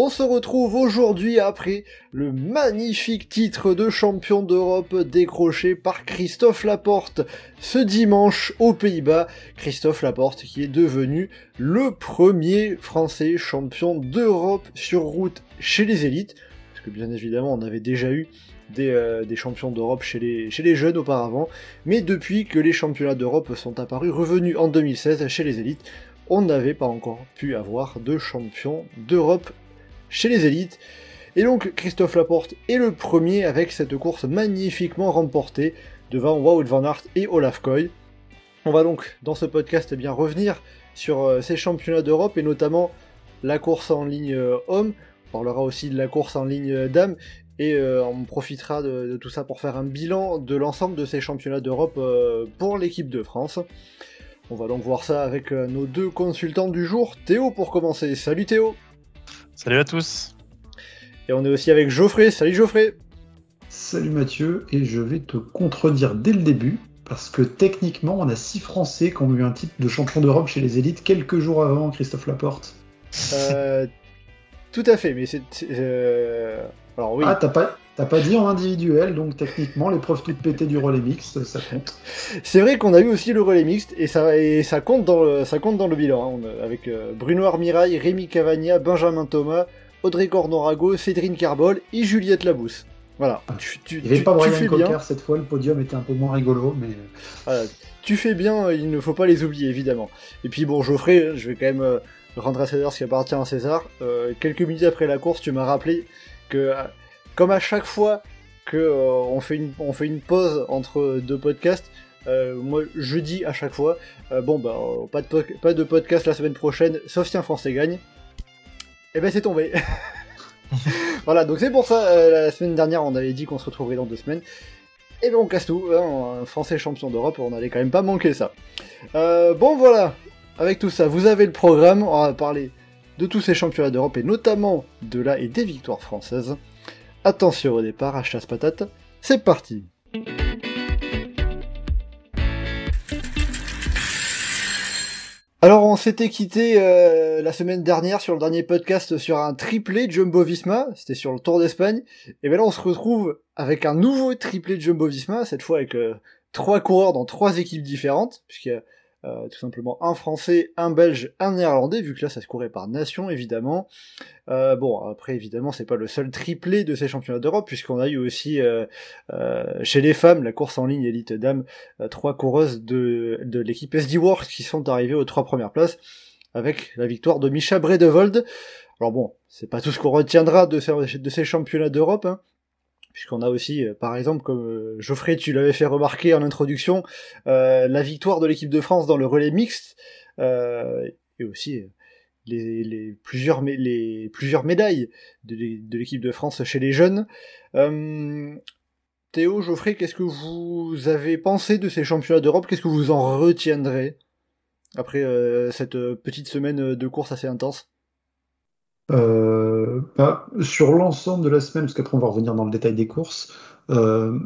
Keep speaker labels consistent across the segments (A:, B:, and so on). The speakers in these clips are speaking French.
A: On se retrouve aujourd'hui après le magnifique titre de champion d'Europe décroché par Christophe Laporte ce dimanche aux Pays-Bas. Christophe Laporte qui est devenu le premier français champion d'Europe sur route chez les élites. Parce que bien évidemment on avait déjà eu des, euh, champions d'Europe chez les, chez les jeunes auparavant. Mais depuis que les championnats d'Europe sont apparus, revenus en 2016 chez les élites, on n'avait pas encore pu avoir de champion d'Europe chez les élites. Et donc Christophe Laporte est le premier avec cette course magnifiquement remportée devant Wout van Aert et Olaf Koy. On va donc dans ce podcast eh bien revenir sur euh, ces championnats d'Europe et notamment la course en ligne euh, homme. On parlera aussi de la course en ligne euh, dame et on profitera de, tout ça pour faire un bilan de l'ensemble de ces championnats d'Europe pour l'équipe de France. On va donc voir ça avec nos deux consultants du jour. Théo pour commencer. Salut Théo
B: Salut à tous.
A: Et on est aussi avec Geoffrey. Salut Geoffrey.
C: Salut Mathieu, et je vais te contredire dès le début, parce que techniquement, on a six Français qui ont eu un titre de champion d'Europe chez les élites quelques jours avant Christophe Laporte.
A: Euh, tout à fait, mais c'est. Euh... Alors oui.
C: Ah, t'as pas, t'as pas dit en individuel, donc techniquement, l'épreuve toute pétée du relais mixte, ça compte.
A: C'est vrai qu'on a eu aussi le relais mixte, et ça, et ça, compte, dans le, ça compte dans le bilan, hein, avec euh, Bruno Armirail, Rémi Cavagna, Benjamin Thomas, Audrey Cornorago, Cédrine Carbol et Juliette Labousse. Voilà.
C: Tu, tu, il n'y avait pas Brian Cocker cette fois, le podium était un peu moins rigolo, mais.
A: Voilà. Tu fais bien, il ne faut pas les oublier, évidemment. Et puis bon, Geoffrey, je vais quand même euh, rendre à César ce qui appartient à César. Euh, quelques minutes après la course, tu m'as rappelé que, comme à chaque fois que euh, on, fait une, on fait une pause entre deux podcasts, euh, moi je dis à chaque fois, bon bah pas de, pas de podcast la semaine prochaine, sauf si un Français gagne. Et ben c'est tombé. voilà, donc c'est pour ça, euh, la semaine dernière, on avait dit qu'on se retrouverait dans deux semaines. Et bien on casse tout, hein, un Français champion d'Europe, on allait quand même pas manquer ça. Euh, bon voilà, avec tout ça, vous avez le programme, on va parler de tous ces championnats d'Europe et notamment de là et des victoires françaises. Attention au départ, à chasse patate, c'est parti. Alors on s'était quitté euh, la semaine dernière sur le dernier podcast sur un triplé Jumbo Visma, c'était sur le Tour d'Espagne, et bien là on se retrouve avec un nouveau triplé Jumbo Visma, cette fois avec euh, trois coureurs dans trois équipes différentes, puisqu'il y a euh, tout simplement un Français, un Belge, un Néerlandais, vu que là ça se courait par nation évidemment. Euh, bon, après évidemment c'est pas le seul triplé de ces championnats d'Europe, puisqu'on a eu aussi euh, chez les femmes la course en ligne élite dame, trois coureuses de, de l'équipe SD Works qui sont arrivées aux trois premières places, avec la victoire de Micha Bredevold. Alors bon, c'est pas tout ce qu'on retiendra de ces, de ces championnats d'Europe, hein, puisqu'on a aussi, euh, par exemple, comme euh, Geoffrey, tu l'avais fait remarquer en introduction, euh, la victoire de l'équipe de France dans le relais mixte, et aussi les, plusieurs, les plusieurs médailles de l'équipe de France chez les jeunes. Théo, Geoffrey, qu'est-ce que vous avez pensé de ces championnats d'Europe? Qu'est-ce que vous en retiendrez après cette petite semaine de course assez intense?
C: Bah, sur l'ensemble de la semaine, parce qu'après on va revenir dans le détail des courses, euh,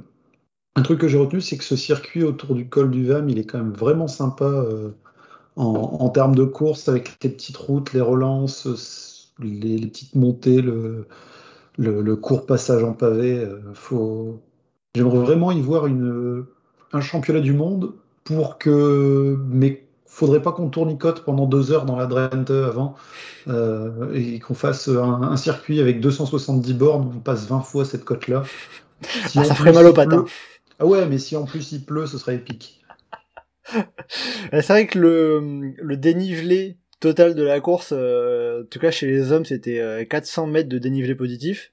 C: un truc que j'ai retenu, c'est que ce circuit autour du col du Vam, il est quand même vraiment sympa euh, en, termes de course, avec les petites routes, les relances, les, petites montées, le, court passage en pavé. faut... J'aimerais vraiment y voir un championnat du monde pour que mes faudrait pas qu'on tournicote pendant deux heures dans la Drenthe avant euh, et qu'on fasse un, un, circuit avec 270 bornes, on passe 20 fois cette cote-là.
A: Si ah, ça ferait mal aux. Hein.
C: Ah ouais, mais si en plus il pleut, ce serait épique.
A: C'est vrai que le, le, dénivelé total de la course, euh, en tout cas chez les hommes, c'était 400 mètres de dénivelé positif.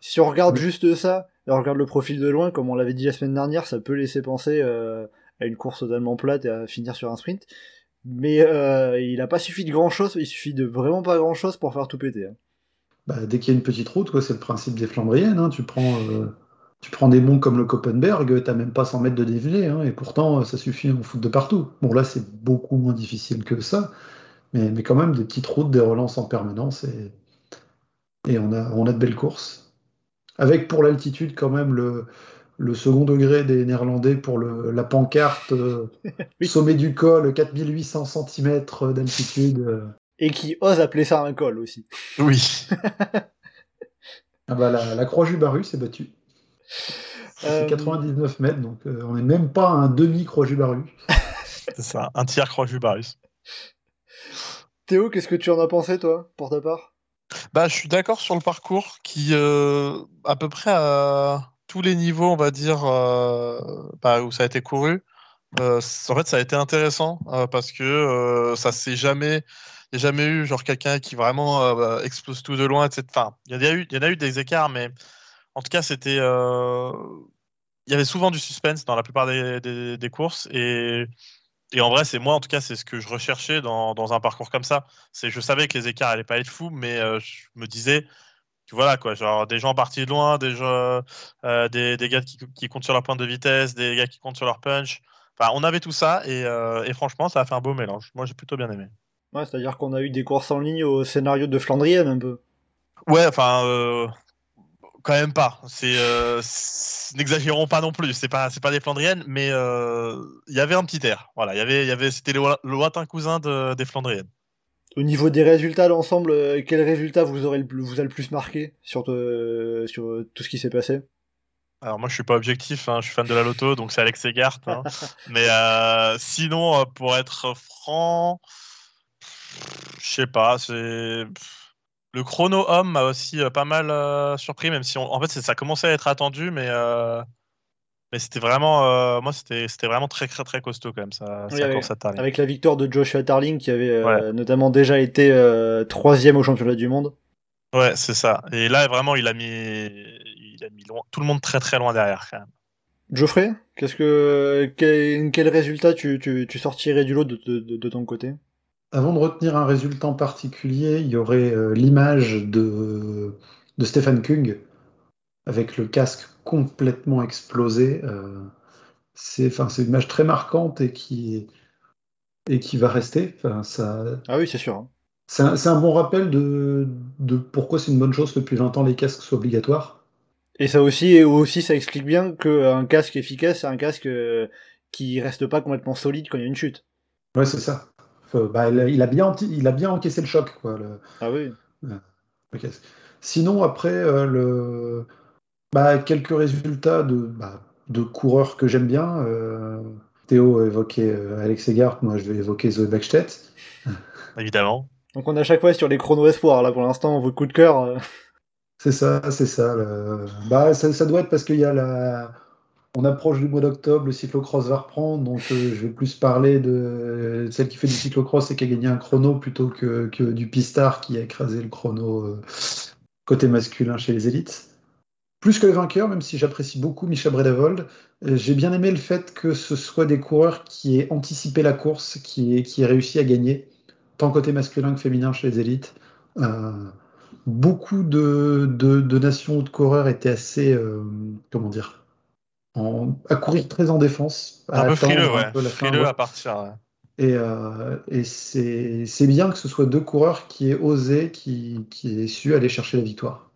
A: Si on regarde oui. juste ça, et on regarde le profil de loin, comme on l'avait dit la semaine dernière, ça peut laisser penser euh, à une course totalement plate et à finir sur un sprint. Mais euh, il n'a pas suffi de grand chose, il suffit de vraiment pas grand chose pour faire tout péter. Hein.
C: Bah, dès qu'il y a une petite route, c'est le principe des Flandriennes. Hein. Tu prends euh, tu prends des monts comme le Koppenberg, t'as même pas 100 mètres de dénivelé, hein, et pourtant ça suffit à en foutre de partout. Bon là c'est beaucoup moins difficile que ça, mais, mais quand même des petites routes, des relances en permanence, et, et on, a, on a de belles courses. Avec pour l'altitude quand même le, le second degré des Néerlandais pour le, la pancarte euh,
A: Oui.
C: sommet du col, 4800 cm d'altitude. euh.
A: Et qui ose appeler ça un col aussi.
B: Oui.
C: Ah bah, la, la Croix-Jubaru s'est battue.
A: Euh,
C: fait 99 mètres, donc euh, on n'est même pas à un demi-Croix-Jubaru.
B: C'est ça, un tiers croix Jubarus.
A: Théo, qu'est-ce que tu en as pensé, toi, pour ta part?
B: Bah, je suis d'accord sur le parcours qui, euh, à peu près à tous les niveaux, on va dire, euh, bah, où ça a été couru, euh, en fait, ça a été intéressant euh, parce que ça s'est jamais, n'y a jamais eu genre quelqu'un qui vraiment bah, explose tout de loin, etc. Enfin, il y en a eu, y des écarts, mais en tout cas, c'était, il y avait souvent du suspense dans la plupart des, courses et en vrai, c'est moi, en tout cas, c'est ce que je recherchais dans, un parcours comme ça. C'est, je savais que les écarts allaient pas être fous, mais je me disais voilà, quoi, genre des gens partis de loin, des, gens, euh, des, des gars qui, qui comptent sur leur pointe de vitesse, des gars qui comptent sur leur punch. Enfin, on avait tout ça et, euh, et franchement, ça a fait un beau mélange. Moi, j'ai plutôt bien aimé.
A: Ouais, c'est-à-dire qu'on a eu des courses en ligne au scénario de Flandrienne, un peu.
B: Ouais, enfin, euh, quand même pas. C'est, n'exagérons pas non plus. C'est pas, c'est pas des Flandriennes, mais il y avait un petit air. Voilà, il y avait, il y avait, c'était le, lo- le lointain cousin de- des Flandriennes.
A: Au niveau des résultats d'ensemble, euh, quel résultat vous aurez le vous a le plus marqué sur, euh, sur euh, tout ce qui s'est passé?
B: Alors moi je suis pas objectif, hein, je suis fan de la loto, donc c'est Alex Egart. hein. Mais euh, sinon, pour être franc, je sais pas, c'est le chrono homme m'a aussi pas mal euh, surpris, même si on... en fait ça commençait à être attendu, mais euh, mais c'était vraiment, euh, moi c'était c'était vraiment très très très costaud quand même ça,
A: Oui,
B: ça
A: avec-
B: course à Tarling.
A: Avec la victoire de Joshua Tarling, qui avait euh,
B: Ouais.
A: notamment déjà été euh, troisième au championnat du monde.
B: Ouais, c'est ça. Et là vraiment il a mis, il a mis loin- tout le monde très très loin derrière quand même.
A: Geoffrey, qu'est-ce que quel, quel résultat tu, tu, tu sortirais du lot de, de, de- de ton côté?
C: Avant de retenir un résultat en particulier, il y aurait euh, l'image de, de Stephen Kung avec le casque complètement explosé. euh, c'est enfin, c'est une image très marquante et qui, et qui va rester. Ça,
A: Ah oui, c'est sûr. hein.
C: c'est un, bon rappel de, de pourquoi c'est une bonne chose que depuis 20 ans les casques soient obligatoires.
A: Et ça aussi, et aussi ça explique bien qu'un casque efficace, c'est un casque euh, qui reste pas complètement solide quand il y a une chute.
C: Ouais, c'est ça. Enfin, bah, il, a, bien, il a bien encaissé le choc. Quoi, le-
A: Ah oui.
C: le. Sinon, après, euh, le... bah, quelques résultats de, bah, de coureurs que j'aime bien. euh, Théo a évoqué euh, Alex Egart, moi je vais évoquer Zoe Backstedt.
B: Évidemment.
A: Donc on a chaque fois sur les chronos espoirs, là pour l'instant, vos coups de cœur. euh,
C: C'est ça, c'est ça. le- Bah, ça. ça doit être parce qu'il y a la... On approche du mois d'octobre, le cyclocross va reprendre, donc euh, je vais plus parler de celle qui fait du cyclocross et qui a gagné un chrono plutôt que, que du pistard qui a écrasé le chrono euh, côté masculin chez les élites. Plus que le vainqueur, même si j'apprécie beaucoup Micha Bredevold, euh, j'ai bien aimé le fait que ce soit des coureurs qui aient anticipé la course, qui aient, qui aient réussi à gagner, tant côté masculin que féminin chez les élites. Euh, beaucoup de, de, de nations ou de coureurs étaient assez, euh, comment dire, en- à courir très en défense. à
B: Un peu frileux,
C: un
B: ouais.
C: peu la fin,
B: Frileux à partir. ouais.
C: Et, euh, et c'est c'est bien que ce soit deux coureurs qui aient osé, qui, qui aient su aller chercher la victoire.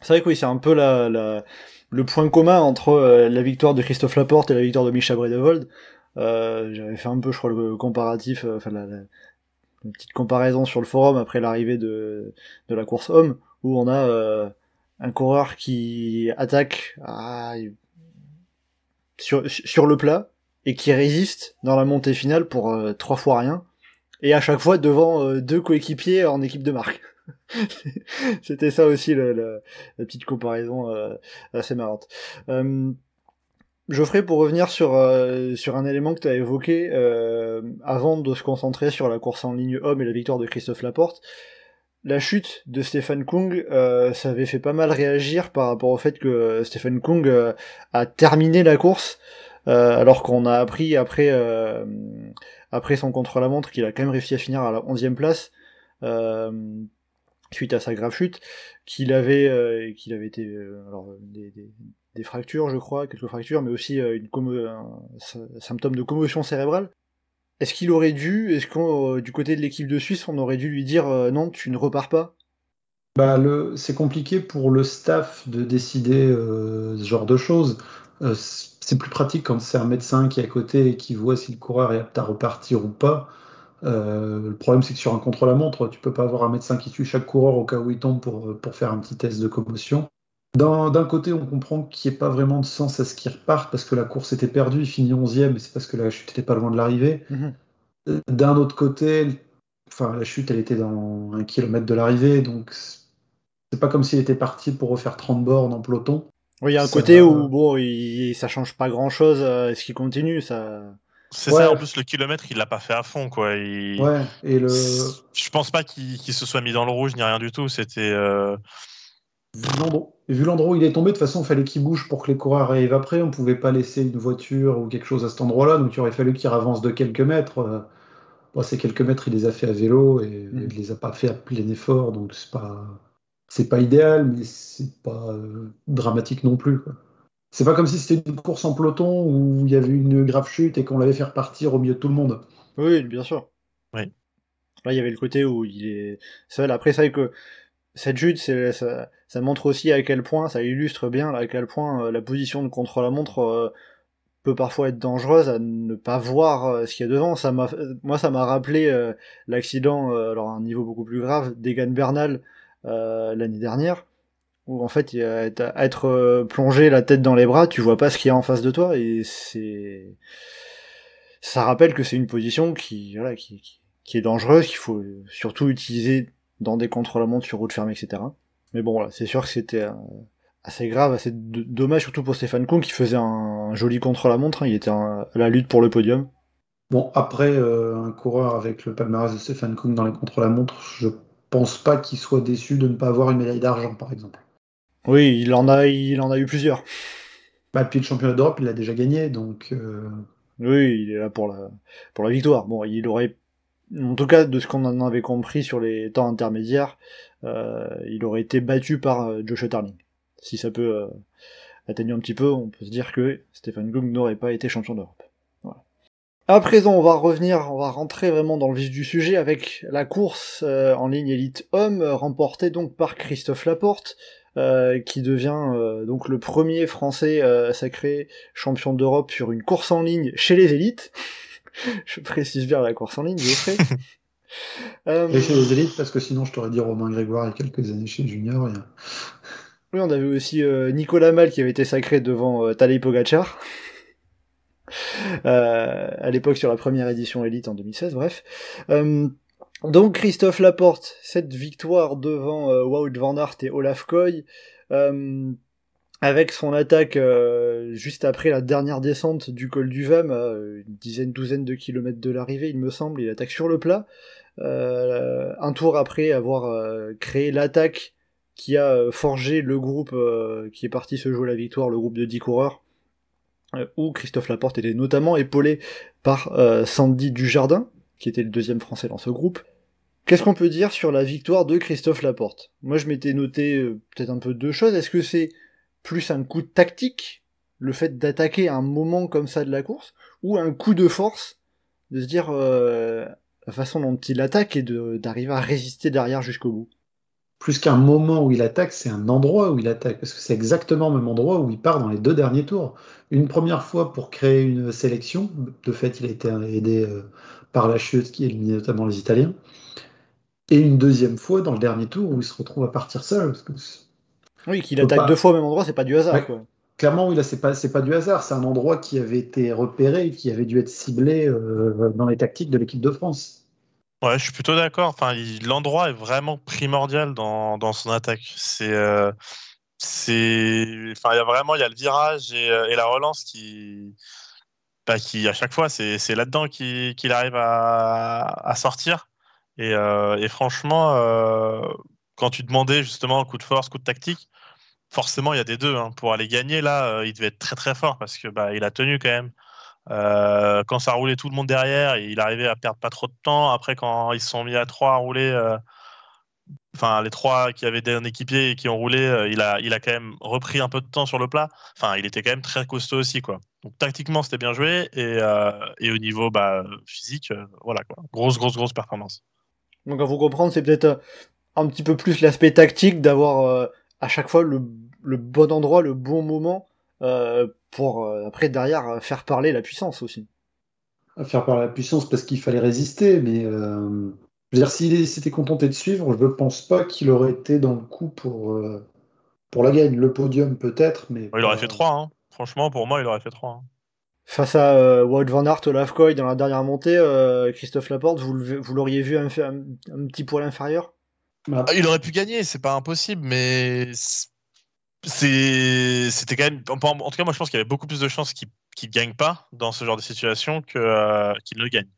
A: C'est vrai que oui, c'est un peu la, la- le point commun entre euh, la victoire de Christophe Laporte et la victoire de Micha Bredevold. Euh, J'avais fait un peu, je crois, le comparatif, euh, enfin la, une petite comparaison sur le forum après l'arrivée de, la course homme, où on a euh, un coureur qui attaque sur, le plat et qui résiste dans la montée finale pour trois fois rien, et à chaque fois devant euh, deux coéquipiers en équipe de marque. C'était ça aussi la petite comparaison euh, assez marrante. Euh, Geoffrey, pour revenir sur, euh, sur un élément que tu as évoqué euh, avant de se concentrer sur la course en ligne homme et la victoire de Christophe Laporte, la chute de Stéphane Kung, euh, ça avait fait pas mal réagir par rapport au fait que Stéphane Kung a terminé la course, alors qu'on a appris après, après son contre-la-montre qu'il a quand même réussi à finir à la 11e place. Euh, suite à sa grave chute, qu'il avait, qu'il avait été, alors, des, des, fractures, je crois, quelques fractures, mais aussi une un symptôme de commotion cérébrale. Est-ce qu'il aurait dû, est-ce qu'on, du côté de l'équipe de Suisse, on aurait dû lui dire non, tu ne repars pas?
C: Bah, le, c'est compliqué pour le staff de décider ce genre de choses. C'est plus pratique quand c'est un médecin qui est à côté et qui voit si le coureur est apte à repartir ou pas. Euh, le problème, c'est que sur un contre-la-montre, tu peux pas avoir un médecin qui suit chaque coureur au cas où il tombe pour, pour faire un petit test de commotion. D'un côté, on comprend qu'il n'y ait pas vraiment de sens à ce qu'il reparte parce que la course était perdue, il finit 11e, et c'est parce que la chute était pas loin de l'arrivée.
A: Mhm.
C: Euh, d'un autre côté, enfin, la chute, elle était dans un kilomètre de l'arrivée, donc c'est pas comme s'il était parti pour refaire 30 bornes en peloton.
A: Oui, il y a un côté où bon, il, ça change pas grand chose. Est-ce qu'il continue ça
B: c'est ça, en plus, le kilomètre, il l'a pas fait à fond, quoi.
C: Ouais, et le.
B: Je pense pas qu'il se soit mis dans le rouge ni rien du tout. C'était. Euh...
C: Vu l'endroit où il est tombé, de toute façon, il fallait qu'il bouge pour que les coureurs arrivent après. On pouvait pas laisser une voiture ou quelque chose à cet endroit-là, donc il aurait fallu qu'il avance de quelques mètres. Bon, ces quelques mètres, il les a fait à vélo et mm. il les a pas fait à plein effort, donc c'est pas c'est pas idéal, mais c'est pas euh, dramatique non plus. C'est pas comme si c'était une course en peloton où il y avait une grave chute et qu'on l'avait fait repartir au milieu de tout le monde.
A: Oui, bien sûr.
B: Oui.
A: Là, il y avait le côté où il est seul. Après, c'est vrai que cette chute, ça, ça, montre aussi à quel point, ça illustre bien à quel point euh, la position de contre-la-montre euh, peut parfois être dangereuse à ne pas voir euh, ce qu'il y a devant. Ça moi, ça m'a rappelé l'accident, alors à un niveau beaucoup plus grave, d'Egan Bernal l'année dernière où en fait être euh, plongé la tête dans les bras, tu vois pas ce qu'il y a en face de toi et c'est ça rappelle que c'est une position qui voilà qui, qui est dangereuse, qu'il faut surtout utiliser dans des contre-la-montre sur route fermée, etc. Mais bon voilà, c'est sûr que c'était euh, assez grave, assez dommage surtout pour Stéphane Kuhn qui faisait un, joli contre-la-montre, hein. il était à la lutte pour le podium.
C: Bon, après, euh, un coureur avec le palmarès de Stéphane Kuhn dans les contre-la-montre, je pense pas qu'il soit déçu de ne pas avoir une médaille d'argent, par exemple.
A: Oui, il en a, il en a eu plusieurs.
C: Bah, puis le championnat d'Europe, il l'a déjà gagné, donc. Euh,
A: oui, il est là pour la, pour la victoire. Bon, il aurait, en tout cas, de ce qu'on en avait compris sur les temps intermédiaires, euh, il aurait été battu par euh, Joshua Tarling. Si ça peut atténuer un petit peu, on peut se dire que Stéphane Gung n'aurait pas été champion d'Europe. À présent, on va revenir, on va rentrer vraiment dans le vif du sujet avec la course en ligne élite homme remportée donc par Christophe Laporte. Euh, qui devient euh, donc le premier Français euh, sacré champion d'Europe sur une course en ligne chez les élites. je précise bien la course en ligne, je
C: Et chez les élites, parce que sinon je t'aurais dit Romain Grégoire il y a quelques années chez Junior.
A: Oui, on avait aussi Nicolas Mal qui avait été sacré devant Tadej Pogacar. à l'époque sur la première édition élite en 2016, bref. Donc Christophe Laporte, cette victoire devant euh, Wout van Aert et Olaf Koy, euh, avec son attaque euh, juste après la dernière descente du col du Vam, une dizaine, douzaine de kilomètres de l'arrivée, il me semble, il attaque sur le plat. un tour après avoir créé l'attaque qui a forgé le groupe qui est parti se jouer la victoire, le groupe de 10 coureurs, où Christophe Laporte était notamment épaulé par Sandy Dujardin, qui était le deuxième français dans ce groupe. Qu'est-ce qu'on peut dire sur la victoire de Christophe Laporte? Moi, je m'étais noté euh, peut-être un peu deux choses. Est-ce que c'est plus un coup de tactique, le fait d'attaquer un moment comme ça de la course, ou un coup de force, de se dire euh, la façon dont il attaque et d'arriver à résister derrière jusqu'au bout?
C: Plus qu'un moment où il attaque, c'est un endroit où il attaque, parce que c'est exactement le même endroit où il part dans les deux derniers tours. Une première fois pour créer une sélection, de fait il a été aidé euh, par la chute qui éliminait notamment les Italiens, et une deuxième fois dans le dernier tour où il se retrouve à partir seul.
A: oui, qu'il attaque deux fois au même endroit, c'est pas du hasard.
C: Clairement, oui, là, c'est pas, pas du hasard. C'est un endroit qui avait été repéré, qui avait dû être ciblé euh, dans les tactiques de l'équipe de France.
B: Ouais, je suis plutôt d'accord. Enfin, l'endroit est vraiment primordial dans, dans son attaque. Euh, c'est, enfin, il y a vraiment, il y a le virage et, euh, la relance qui, bah, qui à chaque fois, c'est, là-dedans qu'il, arrive à, à sortir. Et, euh, et franchement, quand tu demandais justement coup de force, coup de tactique, forcément, il y a des deux. Hein. Pour aller gagner, là, il devait être très très fort parce que bah, il a tenu quand même. Quand ça roulait tout le monde derrière, il arrivait à perdre pas trop de temps. Après, quand ils se sont mis à trois à rouler, enfin les trois qui avaient un équipier et qui ont roulé, euh, il a, il a quand même repris un peu de temps sur le plat. Enfin, il était quand même très costaud aussi, quoi. Donc tactiquement, c'était bien joué et, euh, et au niveau bah, physique, euh, voilà quoi, grosse, grosse, grosse performance.
A: Donc à vous comprendre, c'est peut-être un petit peu plus l'aspect tactique d'avoir à chaque fois le, bon endroit, le bon moment pour après derrière faire parler la puissance aussi.
C: Faire parler la puissance parce qu'il fallait résister, mais je veux dire, s'il s'était contenté de suivre, je ne pense pas qu'il aurait été dans le coup pour, euh, pour la gagne. Le podium peut-être, mais.
B: il aurait fait 3, hein. franchement, pour moi, il aurait fait 3. Hein.
A: Face à euh, Wout Van Aert, Olaf dans la dernière montée, euh, Christophe Laporte, vous, vous l'auriez vu un, un, petit poil inférieur?
B: Bah, Il aurait pu gagner, c'est pas impossible, mais c'était quand même. En, tout cas, moi, je pense qu'il y avait beaucoup plus de chances qu'il ne gagne pas dans ce genre de situation qu'il ne gagne.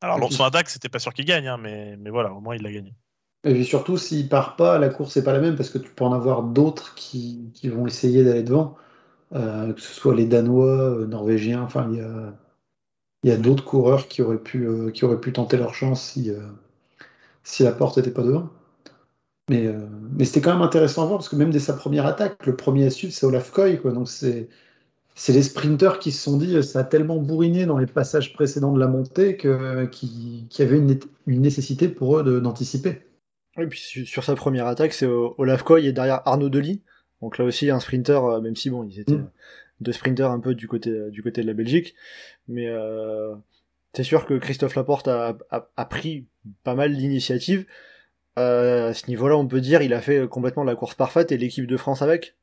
B: Alors, son attaque, c'était pas sûr qu'il gagne, hein, mais, mais voilà, au moins il l'a gagné.
C: Et surtout, s'il part pas, la course n'est pas la même parce que tu peux en avoir d'autres qui, qui, vont essayer d'aller devant, euh, que ce soit les Danois, euh, Norvégiens, enfin, il y a, y a d'autres coureurs qui auraient, pu, euh, qui auraient pu tenter leur chance si, si la porte n'était pas devant. Mais, mais c'était quand même intéressant à voir parce que même dès sa première attaque, le premier à suivre, c'est Olaf Koy, quoi, donc c'est c'est les sprinteurs qui se sont dit ça a tellement bourriné dans les passages précédents de la montée qu'il y avait une, nécessité pour eux d'anticiper.
A: oui, puis sur sa première attaque, c'est Olaf Koy et derrière Arnaud Delis. Donc là aussi un sprinter, euh, même si bon, ils étaient mm. deux sprinters un peu du côté du côté de la Belgique, mais euh, c'est sûr que Christophe Laporte a, pris pas mal d'initiatives. Euh, à ce niveau-là, on peut dire il a fait complètement la course parfaite et l'équipe de France avec.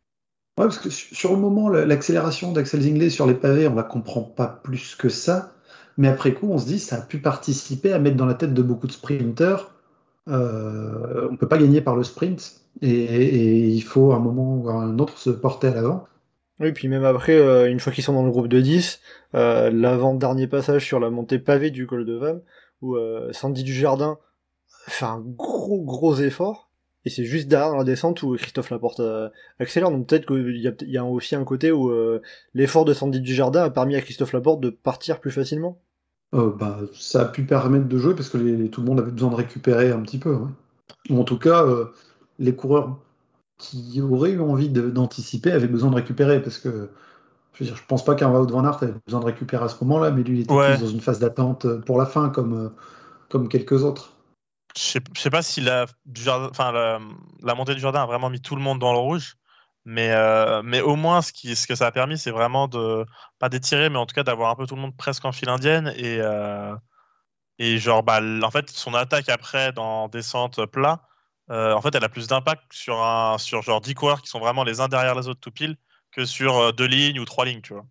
C: Ouais, parce que sur le moment, l'accélération d'Axel Zinglet sur les pavés, on la comprend pas plus que ça. Mais après coup, on se dit ça a pu participer à mettre dans la tête de beaucoup de sprinters. Euh, on peut pas gagner par le sprint et, il faut un moment ou un autre se porter à l'avant.
A: Oui, puis même après, euh, une fois qu'ils sont dans le groupe de 10, euh, l'avant-dernier passage sur la montée pavée du col de Vam, où Sandy Dujardin fait un gros gros effort, et c'est juste derrière la descente où Christophe Laporte euh, accélère. Donc peut-être qu'il y, y, a aussi un côté où euh, l'effort de Sandy Dujardin a permis à Christophe Laporte de partir plus facilement.
C: Euh, bah, ça a pu permettre de jouer parce que les, tout le monde avait besoin de récupérer un petit peu. Ou en tout cas, les coureurs qui auraient eu envie d'anticiper avaient besoin de récupérer parce que je, veux dire, je pense pas qu'un Wout van Aert avait besoin de récupérer à ce moment-là, mais lui il était plus dans une phase d'attente pour la fin comme, comme quelques autres
B: je sais, sais pas si la, enfin, la, montée du jardin a vraiment mis tout le monde dans le rouge, mais, euh, mais au moins ce, qui, ce que ça a permis, c'est vraiment de, pas d'étirer, mais en tout cas d'avoir un peu tout le monde presque en file indienne. Et, euh, et genre, bah, en fait, son attaque après dans descente plat, euh, en fait, elle a plus d'impact sur, un, sur genre 10 coureurs qui sont vraiment les uns derrière les autres tout pile que sur deux lignes ou trois lignes, tu vois.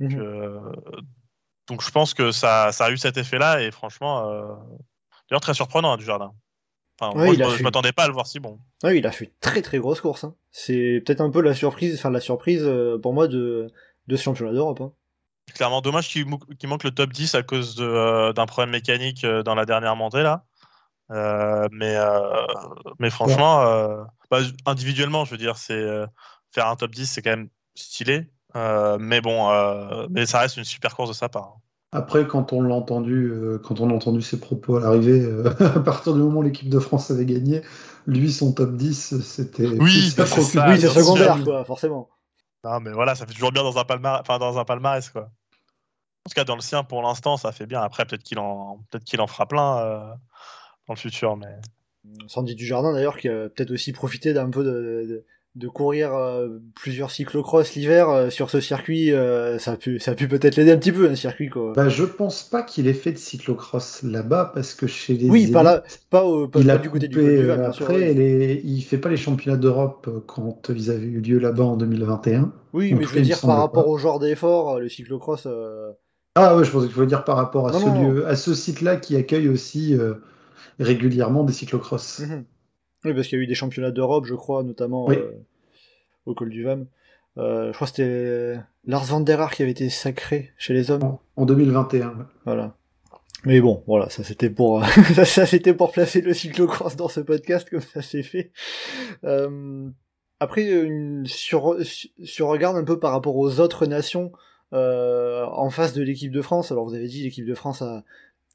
B: Mhm. Donc, je pense que ça, ça a eu cet effet-là et franchement D'ailleurs, très surprenant hein, du jardin. Enfin, moi, je, m'attendais pas à le voir si bon.
A: Oui, il a fait une très très grosse course. Hein. C'est peut-être un peu la surprise, enfin la surprise euh, pour moi de, de ce championnat d'Europe. Hein.
B: Clairement, dommage qu'il manque le top 10 à cause euh, d'un problème mécanique euh, dans la dernière montée là. mais, mais franchement, bah, individuellement, je veux dire, c'est faire un top 10, c'est quand même stylé. mais bon, mais ça reste une super course de sa part.
C: Après, quand on l'a entendu, euh, quand on a entendu ses propos à l'arrivée, euh, à partir du moment où l'équipe de France avait gagné, lui, son top 10, c'était.
B: Oui, c'est
A: oui, secondaire, quoi, forcément.
B: Non, mais voilà, ça fait toujours bien dans un palmarès, enfin, dans un palmarès, quoi. En tout cas, dans le sien, pour l'instant, ça fait bien. Après, peut-être qu'il en, peut-être qu'il en fera plein euh, dans le futur, mais.
A: Sandy Dujardin, d'ailleurs, qui a peut-être aussi profité d'un peu de, de courir euh, plusieurs cyclocross l'hiver euh, sur ce circuit, euh, ça a pu, ça a pu peut-être l'aider un petit peu un circuit quoi.
C: Bah, je pense pas qu'il ait fait de cyclocross là-bas parce que chez les
A: oui pas là, pas, au, pas,
C: il a
A: du côté
C: du, après les... il fait pas les championnats d'Europe quand ils avaient eu lieu là-bas en 2021.
A: Oui mais je veux dire par rapport au genre d'effort le cyclocross.
C: Ah ouais je pensais qu'il fallait dire par rapport à ce lieu, à ce site-là qui accueille aussi régulièrement des cyclocross. Mhm.
A: Oui, parce qu'il y a eu des championnats d'Europe, je crois, notamment euh, au col du Vam. Euh, je crois que c'était Lars van der Haar qui avait été sacré chez les hommes.
C: En 2021.
A: Voilà. Mais bon, voilà, ça c'était pour ça, c'était pour placer le cyclocross dans ce podcast comme ça s'est fait. Euh, après, une, sur, sur regarde un peu par rapport aux autres nations en face de l'équipe de France. Alors vous avez dit l'équipe de France a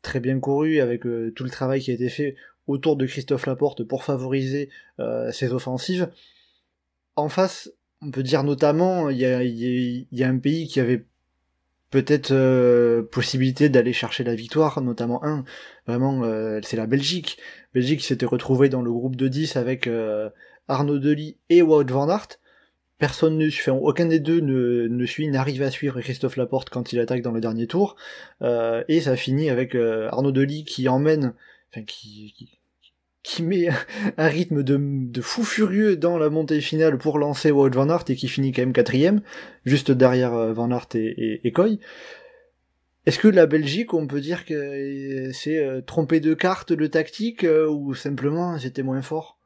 A: très bien couru avec tout le travail qui a été fait autour de Christophe Laporte pour favoriser ses offensives. En face, on peut dire notamment, il y a, un pays qui avait peut-être euh, possibilité d'aller chercher la victoire, notamment un, vraiment, euh, c'est la Belgique. Belgique s'était retrouvée dans le groupe de 10 avec euh, Arnaud Delis et Wout van Aert. Personne ne suit, aucun des deux ne, ne suit, n'arrive à suivre Christophe Laporte quand il attaque dans le dernier tour. et ça finit avec Arnaud Delis qui emmène, qui, met un rythme de, fou furieux dans la montée finale pour lancer Wout Van Aert et qui finit quand même quatrième, juste derrière euh, Van Aert et, et, Coy. Est-ce que la Belgique, on peut dire que c'est euh, trompé de carte de tactique euh, ou simplement c'était moins fort?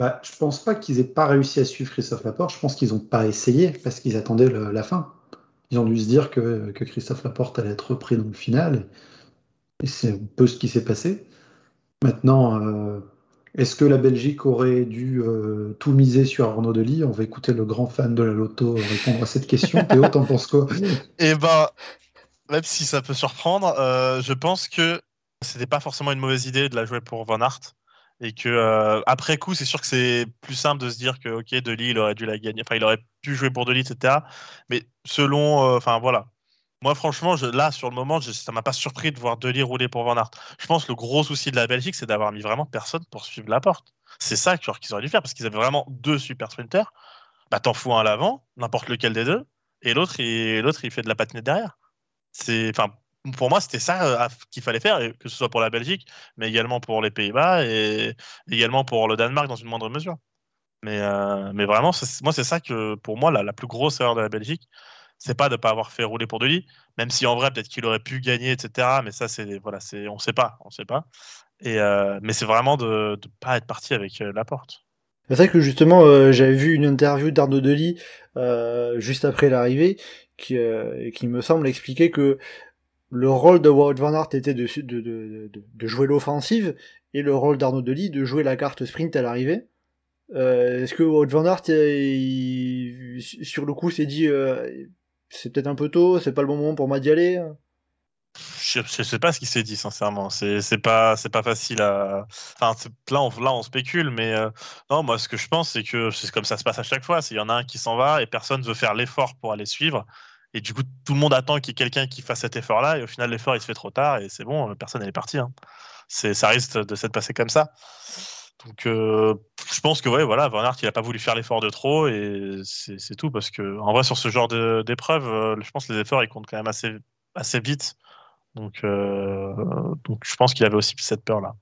C: Bah, Je pense pas qu'ils aient pas réussi à suivre Christophe Laporte, je pense qu'ils ont pas essayé parce qu'ils attendaient la fin. Ils ont dû se dire que, Christophe Laporte allait être repris dans le final c'est un peu ce qui s'est passé. Maintenant, euh, est-ce que la Belgique aurait dû euh, tout miser sur Arnaud Delis On va écouter le grand fan de la loto répondre à cette question. Théo, t'en penses quoi?
B: Eh ben, même si ça peut surprendre, euh, je pense que c'était pas forcément une mauvaise idée de la jouer pour Van Aert. Et que après coup, c'est sûr que c'est plus simple de se dire que ok, Delis, il aurait dû la gagner. Enfin, il aurait pu jouer pour Delis, etc. Mais selon, enfin voilà, moi, franchement, là, sur le moment, je, ça m'a pas surpris de voir Delis rouler pour Van Aert. Je pense que le gros souci de la Belgique, c'est d'avoir mis vraiment personne pour suivre la porte. C'est ça qu'ils auraient dû faire, parce qu'ils avaient vraiment deux super sprinters. Bah, t'en fous un à l'avant, n'importe lequel des deux, et l'autre, il, l'autre, il fait de la patinette derrière. C'est, enfin, pour moi, c'était ça euh, qu'il fallait faire, que ce soit pour la Belgique, mais également pour les Pays-Bas et également pour le Danemark dans une moindre mesure. Mais, euh, mais vraiment, moi, c'est ça que, pour moi, la, la plus grosse erreur de la Belgique, c'est pas de pas avoir fait rouler pour Delis, même si en vrai peut-être qu'il aurait pu gagner, etc. Mais ça, c'est voilà, c'est on sait pas, on sait pas. Et euh, mais c'est vraiment de ne pas être parti avec euh, la porte.
A: C'est vrai que justement, euh, j'avais vu une interview d'Arnaud Delis juste après l'arrivée, qui, me semble expliquer que le rôle de Wout van Aert était de, jouer l'offensive et le rôle d'Arnaud Delis de jouer la carte sprint à l'arrivée. Est-ce que Wout van Aert, sur le coup, s'est dit c'est peut-être un peu tôt, c'est pas le bon moment pour moi d'y aller
B: je, sais pas ce qu'il s'est dit sincèrement. C'est pas pas facile à. Enfin là on là on spécule, mais euh, non moi ce que je pense c'est que c'est comme ça se passe à chaque fois. Il y en a un qui s'en va et personne veut faire l'effort pour aller suivre. Et du coup tout le monde attend qu'il y ait quelqu'un qui fasse cet effort-là et au final l'effort il se fait trop tard et c'est bon personne n'est parti. Hein. C'est ça risque de s'être passé comme ça. Donc, euh, je pense que ouais, voilà, Van Aert, il n'a pas voulu faire l'effort de trop et c'est tout parce que en vrai, sur ce genre d'épreuve, euh, je pense que les efforts ils comptent quand même assez, vite. Donc, euh, donc, je pense qu'il avait aussi cette peur-là.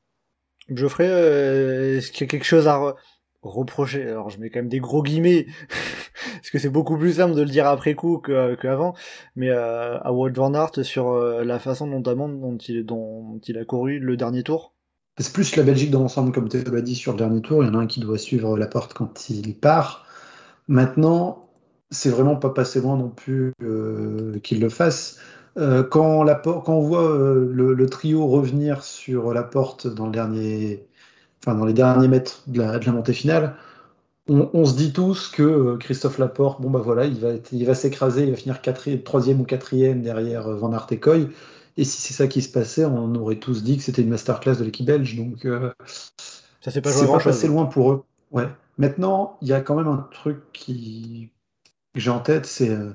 A: Geoffrey, est-ce qu'il y a quelque chose à reprocher? Alors, je mets quand même des gros guillemets parce que c'est beaucoup plus simple de le dire après coup qu'avant. mais à Walt Van Aert sur la façon dont il a couru le dernier tour.
C: C'est plus la Belgique dans l'ensemble, comme tu l'as dit sur le dernier tour. Il y en a un qui doit suivre la porte quand il part. Maintenant, c'est vraiment pas passé loin non plus euh, qu'il le fasse. Euh, quand, la quand, on voit euh, le, trio revenir sur la porte dans, le les derniers mètres de la, montée finale, on, se dit tous que Christophe Laporte, bon bah voilà, il va, s'écraser, il va finir troisième ou quatrième derrière Van Aert et si c'est ça qui se passait, on aurait tous dit que c'était une masterclass de l'équipe belge. Donc, euh,
A: ça s'est pas, pas
C: passé loin pour eux. Ouais. Maintenant, il y a quand même un truc qui... que j'ai en tête, c'est. Euh,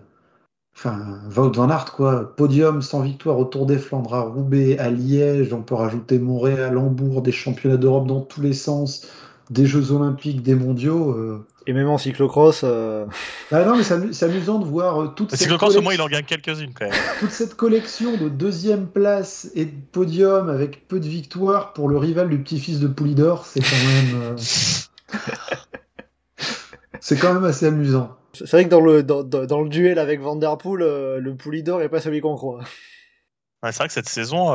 C: enfin, Wout van Aert, quoi. Podium sans victoire au Tour des Flandres, à Roubaix, à Liège. On peut rajouter Montréal, Hambourg, des championnats d'Europe dans tous les sens des Jeux Olympiques, des Mondiaux. Euh.
A: Et même en cyclocross. Euh...
C: Ah non, mais c'est amusant de voir euh, toute
B: cette. Cyclocross, au moins, il en gagne quelques-unes quand même.
C: toute cette collection de deuxième place et de podium avec peu de victoires pour le rival du petit-fils de Poulidor, c'est quand même. Euh, c'est quand même assez amusant.
A: C'est vrai que dans le, dans, dans le duel avec Vanderpool, le Poulidor n'est pas celui qu'on croit.
B: c'est vrai que cette saison,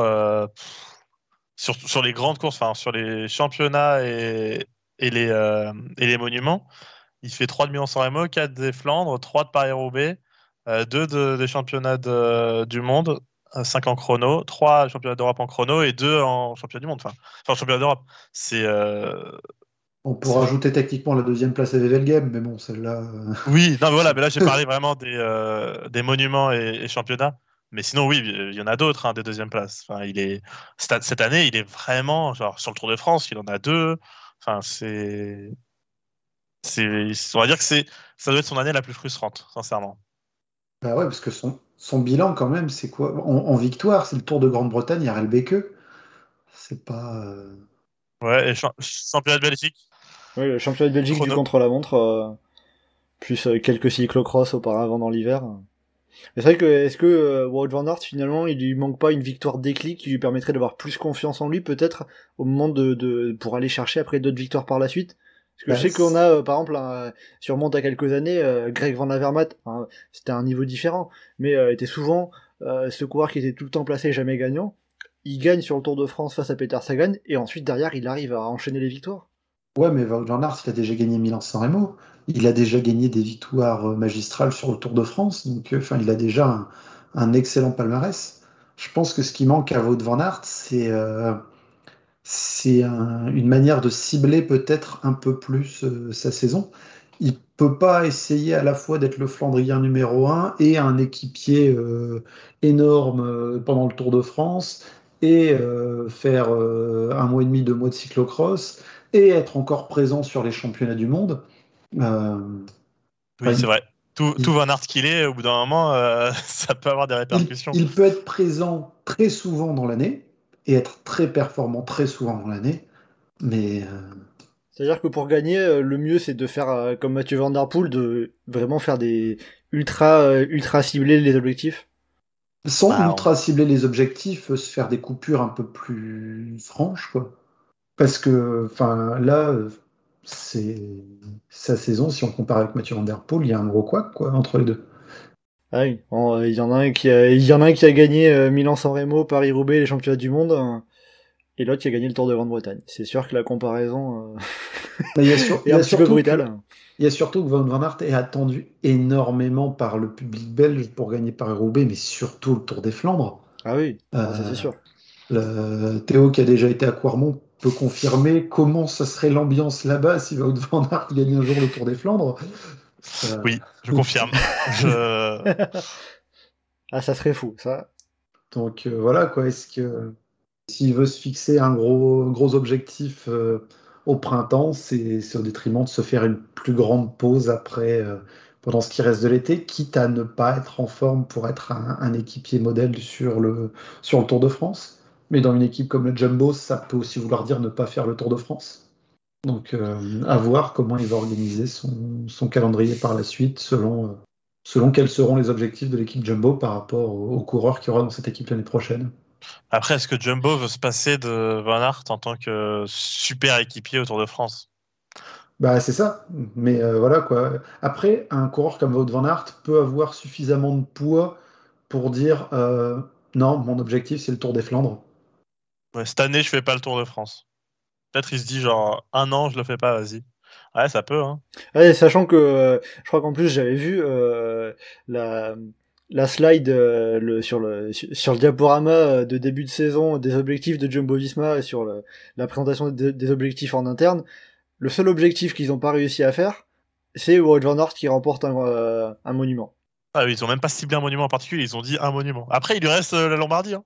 B: sur, sur, les grandes courses, enfin sur les championnats et, et les, euh, et les monuments. Il fait 3 de Milan-San Remo, 4 des Flandres, 3 de Paris-Roubaix, 2 euh, de, des championnats du monde, 5 en chrono, 3 championnats d'Europe en chrono et 2 en championnat du monde. Enfin, enfin championnat d'Europe. C'est. Euh,
C: on pourrait rajouter techniquement la deuxième place à Game, mais bon, celle-là.
B: Oui, non, mais voilà, mais là j'ai parlé vraiment des, des monuments et, championnats. Mais sinon, oui, il y en a d'autres hein, des deuxièmes places. Enfin, il est cette année, il est vraiment genre sur le Tour de France, il en a deux. Enfin, c'est, c'est, on va dire que c'est, ça doit être son année la plus frustrante, sincèrement.
C: Bah ouais, parce que son, son bilan quand même, c'est quoi? En, victoire, c'est le Tour de Grande-Bretagne, il y a Relbeke. C'est pas. Euh,
B: ouais, et championnat de Belgique?
A: Oui, le championnat de Belgique du contre-la-montre, euh, plus euh, quelques cyclocross auparavant dans l'hiver. C'est vrai que est-ce que euh, Wout van Aert finalement il lui manque pas une victoire déclic qui lui permettrait d'avoir plus confiance en lui peut-être au moment de, de pour aller chercher après d'autres victoires par la suite? Parce que je bah, sais qu'on a euh, par exemple un, remonte à quelques années euh, Greg Van Avermaet hein, c'était un niveau différent mais était souvent ce coureur qui était tout le temps placé jamais gagnant. Il gagne sur le Tour de France face à Peter Sagan et ensuite derrière il arrive à enchaîner les victoires.
C: Ouais mais Wout van Aert il a déjà gagné Milan-San Remo il a déjà gagné des victoires euh, magistrales sur le Tour de France, donc euh, enfin, il a déjà un, excellent palmarès. Je pense que ce qui manque à Wout van Aert, c'est euh, une manière de cibler peut-être un peu plus sa saison. Il peut pas essayer à la fois d'être le Flandrien numéro un et un équipier énorme pendant le Tour de France et faire un mois et demi, deux mois de cyclocross et être encore présent sur les championnats du monde.
B: Euh, oui, c'est vrai. Tout, tout Van Aert qu'il est, au bout d'un moment, euh, ça peut avoir des répercussions.
C: Il, peut être présent très souvent dans l'année et être très performant très souvent dans l'année, mais. Euh,
A: C'est-à-dire que pour gagner, le mieux c'est de faire comme Mathieu Van Der Poel, de vraiment faire des ultra, ultra cibler les objectifs.
C: Sans bah, ultra cibler les objectifs, se faire des coupures un peu plus franches, quoi. Parce que, enfin, là, sa saison, si on compare avec Mathieu Van Der Poel, il y a un gros quoi, quoi entre les deux.
A: Ah oui, euh, il y en a un qui a, il y en a un qui a gagné euh, Milan-San Remo, Paris-Roubaix, les championnats du monde, euh, et l'autre qui a gagné le Tour de Grande-Bretagne. C'est sûr que la comparaison
C: est un petit peu brutale. Il y a surtout que Van Van Aert est attendu énormément par le public belge pour gagner Paris-Roubaix, mais surtout le Tour des Flandres.
A: Ah oui, ça c'est sûr.
C: Théo qui a déjà été à Quarmont peut confirmer comment ça serait l'ambiance là-bas si Wout van Aert gagne un jour le Tour des Flandres.
B: Euh, oui, je confirme.
A: Ah, ça serait fou, ça.
C: Donc euh, voilà, quoi. Est-ce que s'il veut se fixer un gros, gros objectif euh, au printemps, c'est au détriment de se faire une plus grande pause après, pendant ce qui reste de l'été, quitte à ne pas être en forme pour être un, un équipier modèle sur le, sur le Tour de France? Mais dans une équipe comme le Jumbo, ça peut aussi vouloir dire ne pas faire le Tour de France. Donc euh, à voir comment il va organiser son, calendrier par la suite selon, euh, selon quels seront les objectifs de l'équipe Jumbo par rapport aux, coureurs qu'il y aura dans cette équipe l'année prochaine.
B: Après, est-ce que Jumbo veut se passer de Van Aert en tant que super équipier au Tour de France?
C: Bah, c'est ça. Mais euh, voilà quoi. Après, un coureur comme Wout Van Aert peut avoir suffisamment de poids pour dire non, mon objectif c'est le Tour des Flandres
B: cette année, je fais pas le Tour de France. Peut-être il se dit genre un an, je le fais pas, vas-y. Ouais, ça peut. Hein.
A: Sachant que euh, je crois qu'en plus j'avais vu euh, la, la slide euh, sur, le, sur le diaporama de début de saison des objectifs de Jumbo Visma et sur la présentation des, objectifs en interne. Le seul objectif qu'ils n'ont pas réussi à faire, c'est Wout van qui remporte un monument.
B: Ah oui, ils ont même pas ciblé un monument en particulier, ils ont dit un monument. Après, il lui reste euh, la Lombardie. Hein.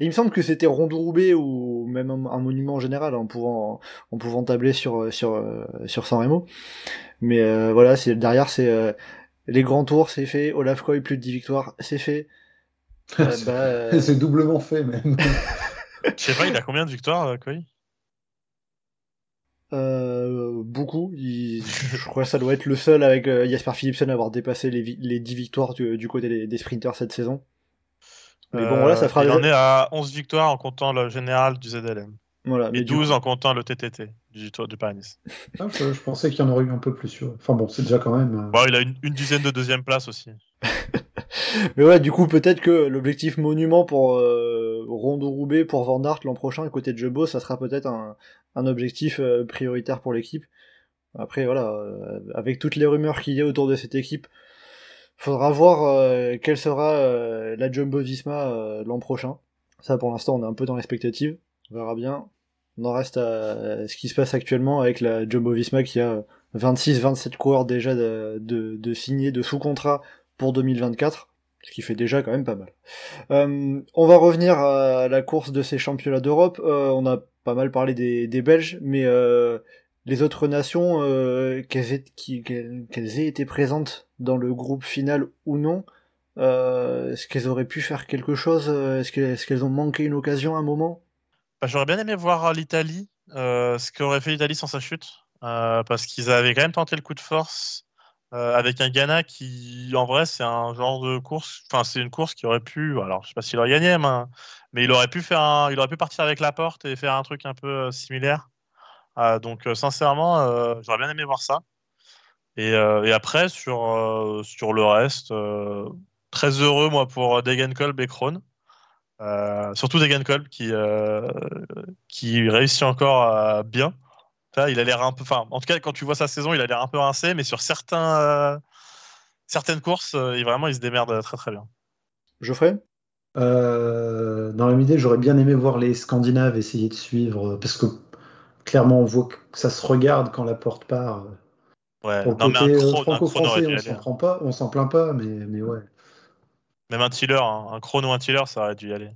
A: il me semble que c'était Ronde-Roubaix ou même un, monument en général, en pouvant, en pouvant tabler sur, euh, sur, euh, sur San Remo. Mais voilà, c'est derrière, c'est les grands tours, c'est fait. Olaf Koy, plus de 10 victoires, c'est fait.
C: Bah, c'est doublement fait, même.
B: Je sais pas, il a combien de victoires, Koy?
A: Euh, beaucoup. je crois que ça doit être le seul avec euh, Jasper Philipsen à avoir dépassé les, les 10 victoires du, côté des, sprinters cette saison.
B: Mais bon, voilà, ça fera. Il en est à 11 victoires en comptant le général du ZLM. Voilà, et 12 en comptant le TTT du Tour du Paris.
C: Ah, je, pensais qu'il y en aurait eu un peu plus. Enfin bon, c'est déjà quand même.
B: Euh, bon, il a une, une, dizaine de deuxième place aussi.
A: Mais ouais, du coup, peut-être que l'objectif monument pour euh, Rondo Roubaix pour Van l'an prochain, côté de ça sera peut-être un, objectif euh, prioritaire pour l'équipe. Après, voilà, euh, avec toutes les rumeurs qu'il y a autour de cette équipe, faudra voir euh, quelle sera la Jumbo Visma l'an prochain. Ça, pour l'instant, on est un peu dans l'expectative. On verra bien. On en reste à ce qui se passe actuellement avec la Jumbo Visma qui a 26-27 coureurs déjà de, de, signés de sous contrat pour 2024, ce qui fait déjà quand même pas mal. Euh, on va revenir à la course de ces championnats d'Europe. Euh, on a pas mal parlé des, Belges, mais euh, les autres nations, qu'elles aient, été présentes dans le groupe final ou non, est-ce qu'elles auraient pu faire quelque chose? Est-ce qu'elles ont manqué une occasion à un moment?
B: Bah, J'aurais bien aimé voir l'Italie, ce qu'aurait fait l'Italie sans sa chute, parce qu'ils avaient quand même tenté le coup de force euh, avec un Ghana qui, en vrai, c'est un genre de course, enfin, c'est une course qui aurait pu, alors je sais pas s'il aurait gagné, mais, mais il aurait pu faire il aurait pu partir avec la porte et faire un truc un peu euh, similaire. Euh, donc, sincèrement, j'aurais bien aimé voir ça. Et, après, sur, sur le reste, très heureux, moi, pour Degenkolb et Krohn. Surtout Degenkolb qui, euh, qui réussit encore bien. Il a l'air un peu, enfin, en tout cas, quand tu vois sa saison, il a l'air un peu rincé, mais sur certains, euh, certaines courses, euh, il, vraiment, il se démerde très très bien.
A: Geoffrey?
C: Euh, dans la même idée, j'aurais bien aimé voir les Scandinaves essayer de suivre, euh, parce que clairement, on voit que ça se regarde quand la porte part.
B: Ouais.
C: Pour
B: Non, mais
C: côté
B: un chrono, un
C: on s'en prend pas, on s'en plaint pas, mais, mais ouais.
B: Même un Tiller, hein, un chrono, un Tiller, ça aurait dû y aller.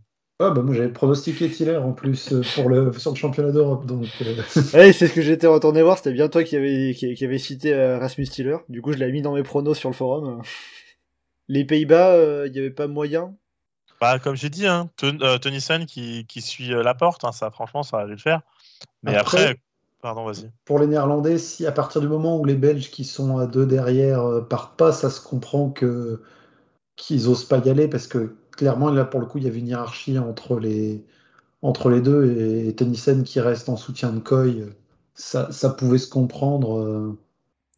C: Ah bah moi j'avais pronostiqué Tiller en plus euh, pour le, sur le championnat d'Europe, donc euh,
A: Ouais, c'est ce que j'étais retourné voir, c'était bien toi qui avait, qui, qui avait cité euh, Rasmus Tiller. Du coup, je l'avais mis dans mes pronos sur le forum. Les Pays-Bas, euh, il y avait pas moyen.
B: Bah, comme j'ai dit, hein, euh, Tennyson qui, qui suit euh, la porte, hein, ça, franchement, ça le faire. Mais
C: Après-
B: après, pardon, vas-y.
C: pour les Néerlandais, si à partir du moment où les Belges qui sont à deux derrière euh, partent pas, ça se comprend que qu'ils osent pas y aller parce que clairement là pour le coup il y avait une hiérarchie entre les entre les deux et Tennyson qui reste en soutien de Coy, ça, ça pouvait se comprendre. euh.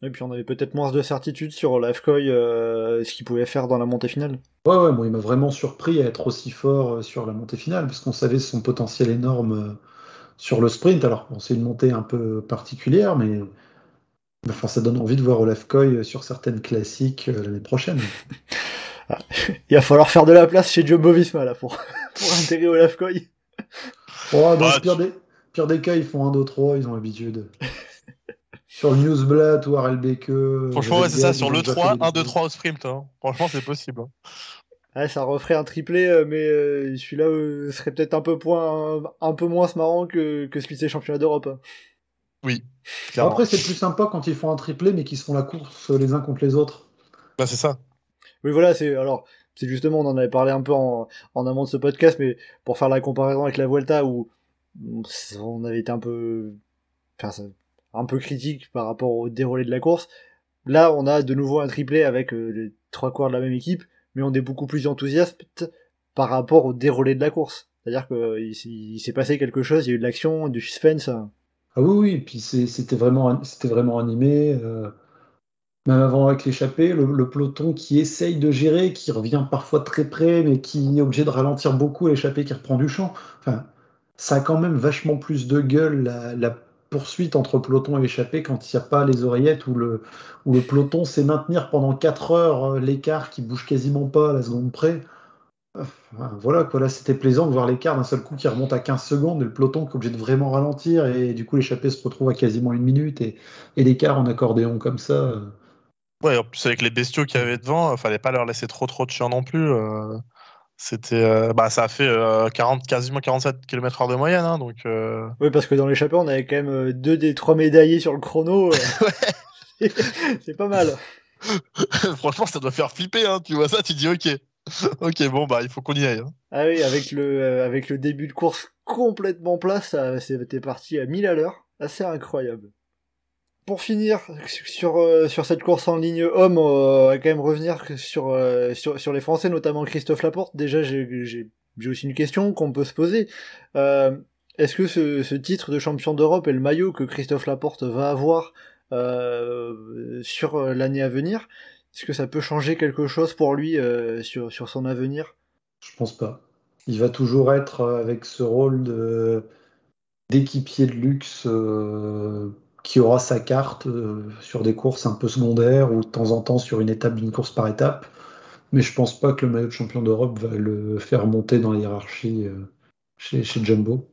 A: Et puis on avait peut-être moins de certitude sur l'AFCOI, euh, ce qu'il pouvait faire dans la montée finale.
C: Ouais, ouais, moi il m'a vraiment surpris à être aussi fort euh, sur la montée finale parce qu'on savait son potentiel énorme euh, sur le sprint. Alors bon, c'est une montée un peu particulière, mais enfin, ça donne envie de voir Olaf Koy sur certaines classiques l'année prochaine.
A: Il va falloir faire de la place chez Jumbo Visma là pour, pour intégrer Olaf Koy.
C: Oh, dans
B: Bah,
C: le pire des, pire des cas, ils font un 2-3, ils ont l'habitude. sur le Newsblatt ou RLBK.
B: Franchement, ouais, c'est ça, sur le 3, 1, 2, 3 au sprint. hein. Franchement, c'est possible. hein.
A: Ouais, ça referait un triplé, euh, mais euh, celui-là euh, serait peut-être un peu point, un, peu moins marrant que, que celui de ces championnats d'Europe. hein.
B: Oui. clairement.
C: Après, c'est plus sympa quand ils font un triplé, mais qu'ils se font la course les uns contre les autres.
B: Bah, c'est ça.
A: Oui, voilà, c'est alors, c'est justement, on en avait parlé un peu en, amont de ce podcast, mais pour faire la comparaison avec la Vuelta où on avait été un peu, un peu critique par rapport au déroulé de la course. Là, on a de nouveau un triplé avec euh, les trois coureurs de la même équipe, mais on est beaucoup plus enthousiaste par rapport au déroulé de la course. C'est-à-dire qu'il s'est- passé quelque chose, il y a eu de l'action, du suspense.
C: Ah oui, oui, puis c'est- c'était vraiment, c'était vraiment animé. euh, même avant avec l'échappée, le, peloton qui essaye de gérer, qui revient parfois très près, mais qui est obligé de ralentir beaucoup, l'échappée qui reprend du champ. Enfin, ça a quand même vachement plus de gueule la, poursuite entre peloton et l'échappée quand il n'y a pas les oreillettes où le, où le peloton sait maintenir pendant 4 heures euh, l'écart qui bouge quasiment pas à la seconde près. Voilà quoi, c'était plaisant de voir l'écart d'un seul coup qui remonte à 15 secondes et le peloton qui est obligé de vraiment ralentir et du coup l'échappée se retrouve à quasiment une minute et, et l'écart en accordéon comme ça.
B: Ouais, en plus, avec les bestiaux qu'il y avait devant, euh, fallait pas leur laisser trop trop de chiens non plus. euh, C'était, euh, bah, ça a fait euh, 40, quasiment 47 km/h de moyenne, hein, donc.
A: Oui, parce que dans l'échappée, on avait quand même deux des trois médaillés sur le chrono. c'est pas mal.
B: Franchement, ça doit faire flipper, hein. Tu vois ça, tu dis ok. ok, bon, bah, il faut qu'on y aille. hein.
A: Ah oui, avec le, avec le début de course complètement plat, ça c'était parti à 1000 à l'heure. Assez incroyable. Pour finir sur, euh, sur cette course en ligne homme, on va quand même revenir sur, euh, sur, sur les Français, notamment Christophe Laporte. Déjà, j'ai aussi une question qu'on peut se poser. Euh, Est-ce que ce, titre de champion d'Europe et le maillot que Christophe Laporte va avoir euh, sur euh, l'année à venir, est-ce que ça peut changer quelque chose pour lui euh, sur, sur son avenir?
C: Je pense pas. Il va toujours être euh, avec ce rôle d'équipier de luxe euh, qui aura sa carte euh, sur des courses un peu secondaires ou de temps en temps sur une étape d'une course par étape. Mais je pense pas que le maillot de champion d'Europe va le faire monter dans la hiérarchie euh, chez, chez Jumbo.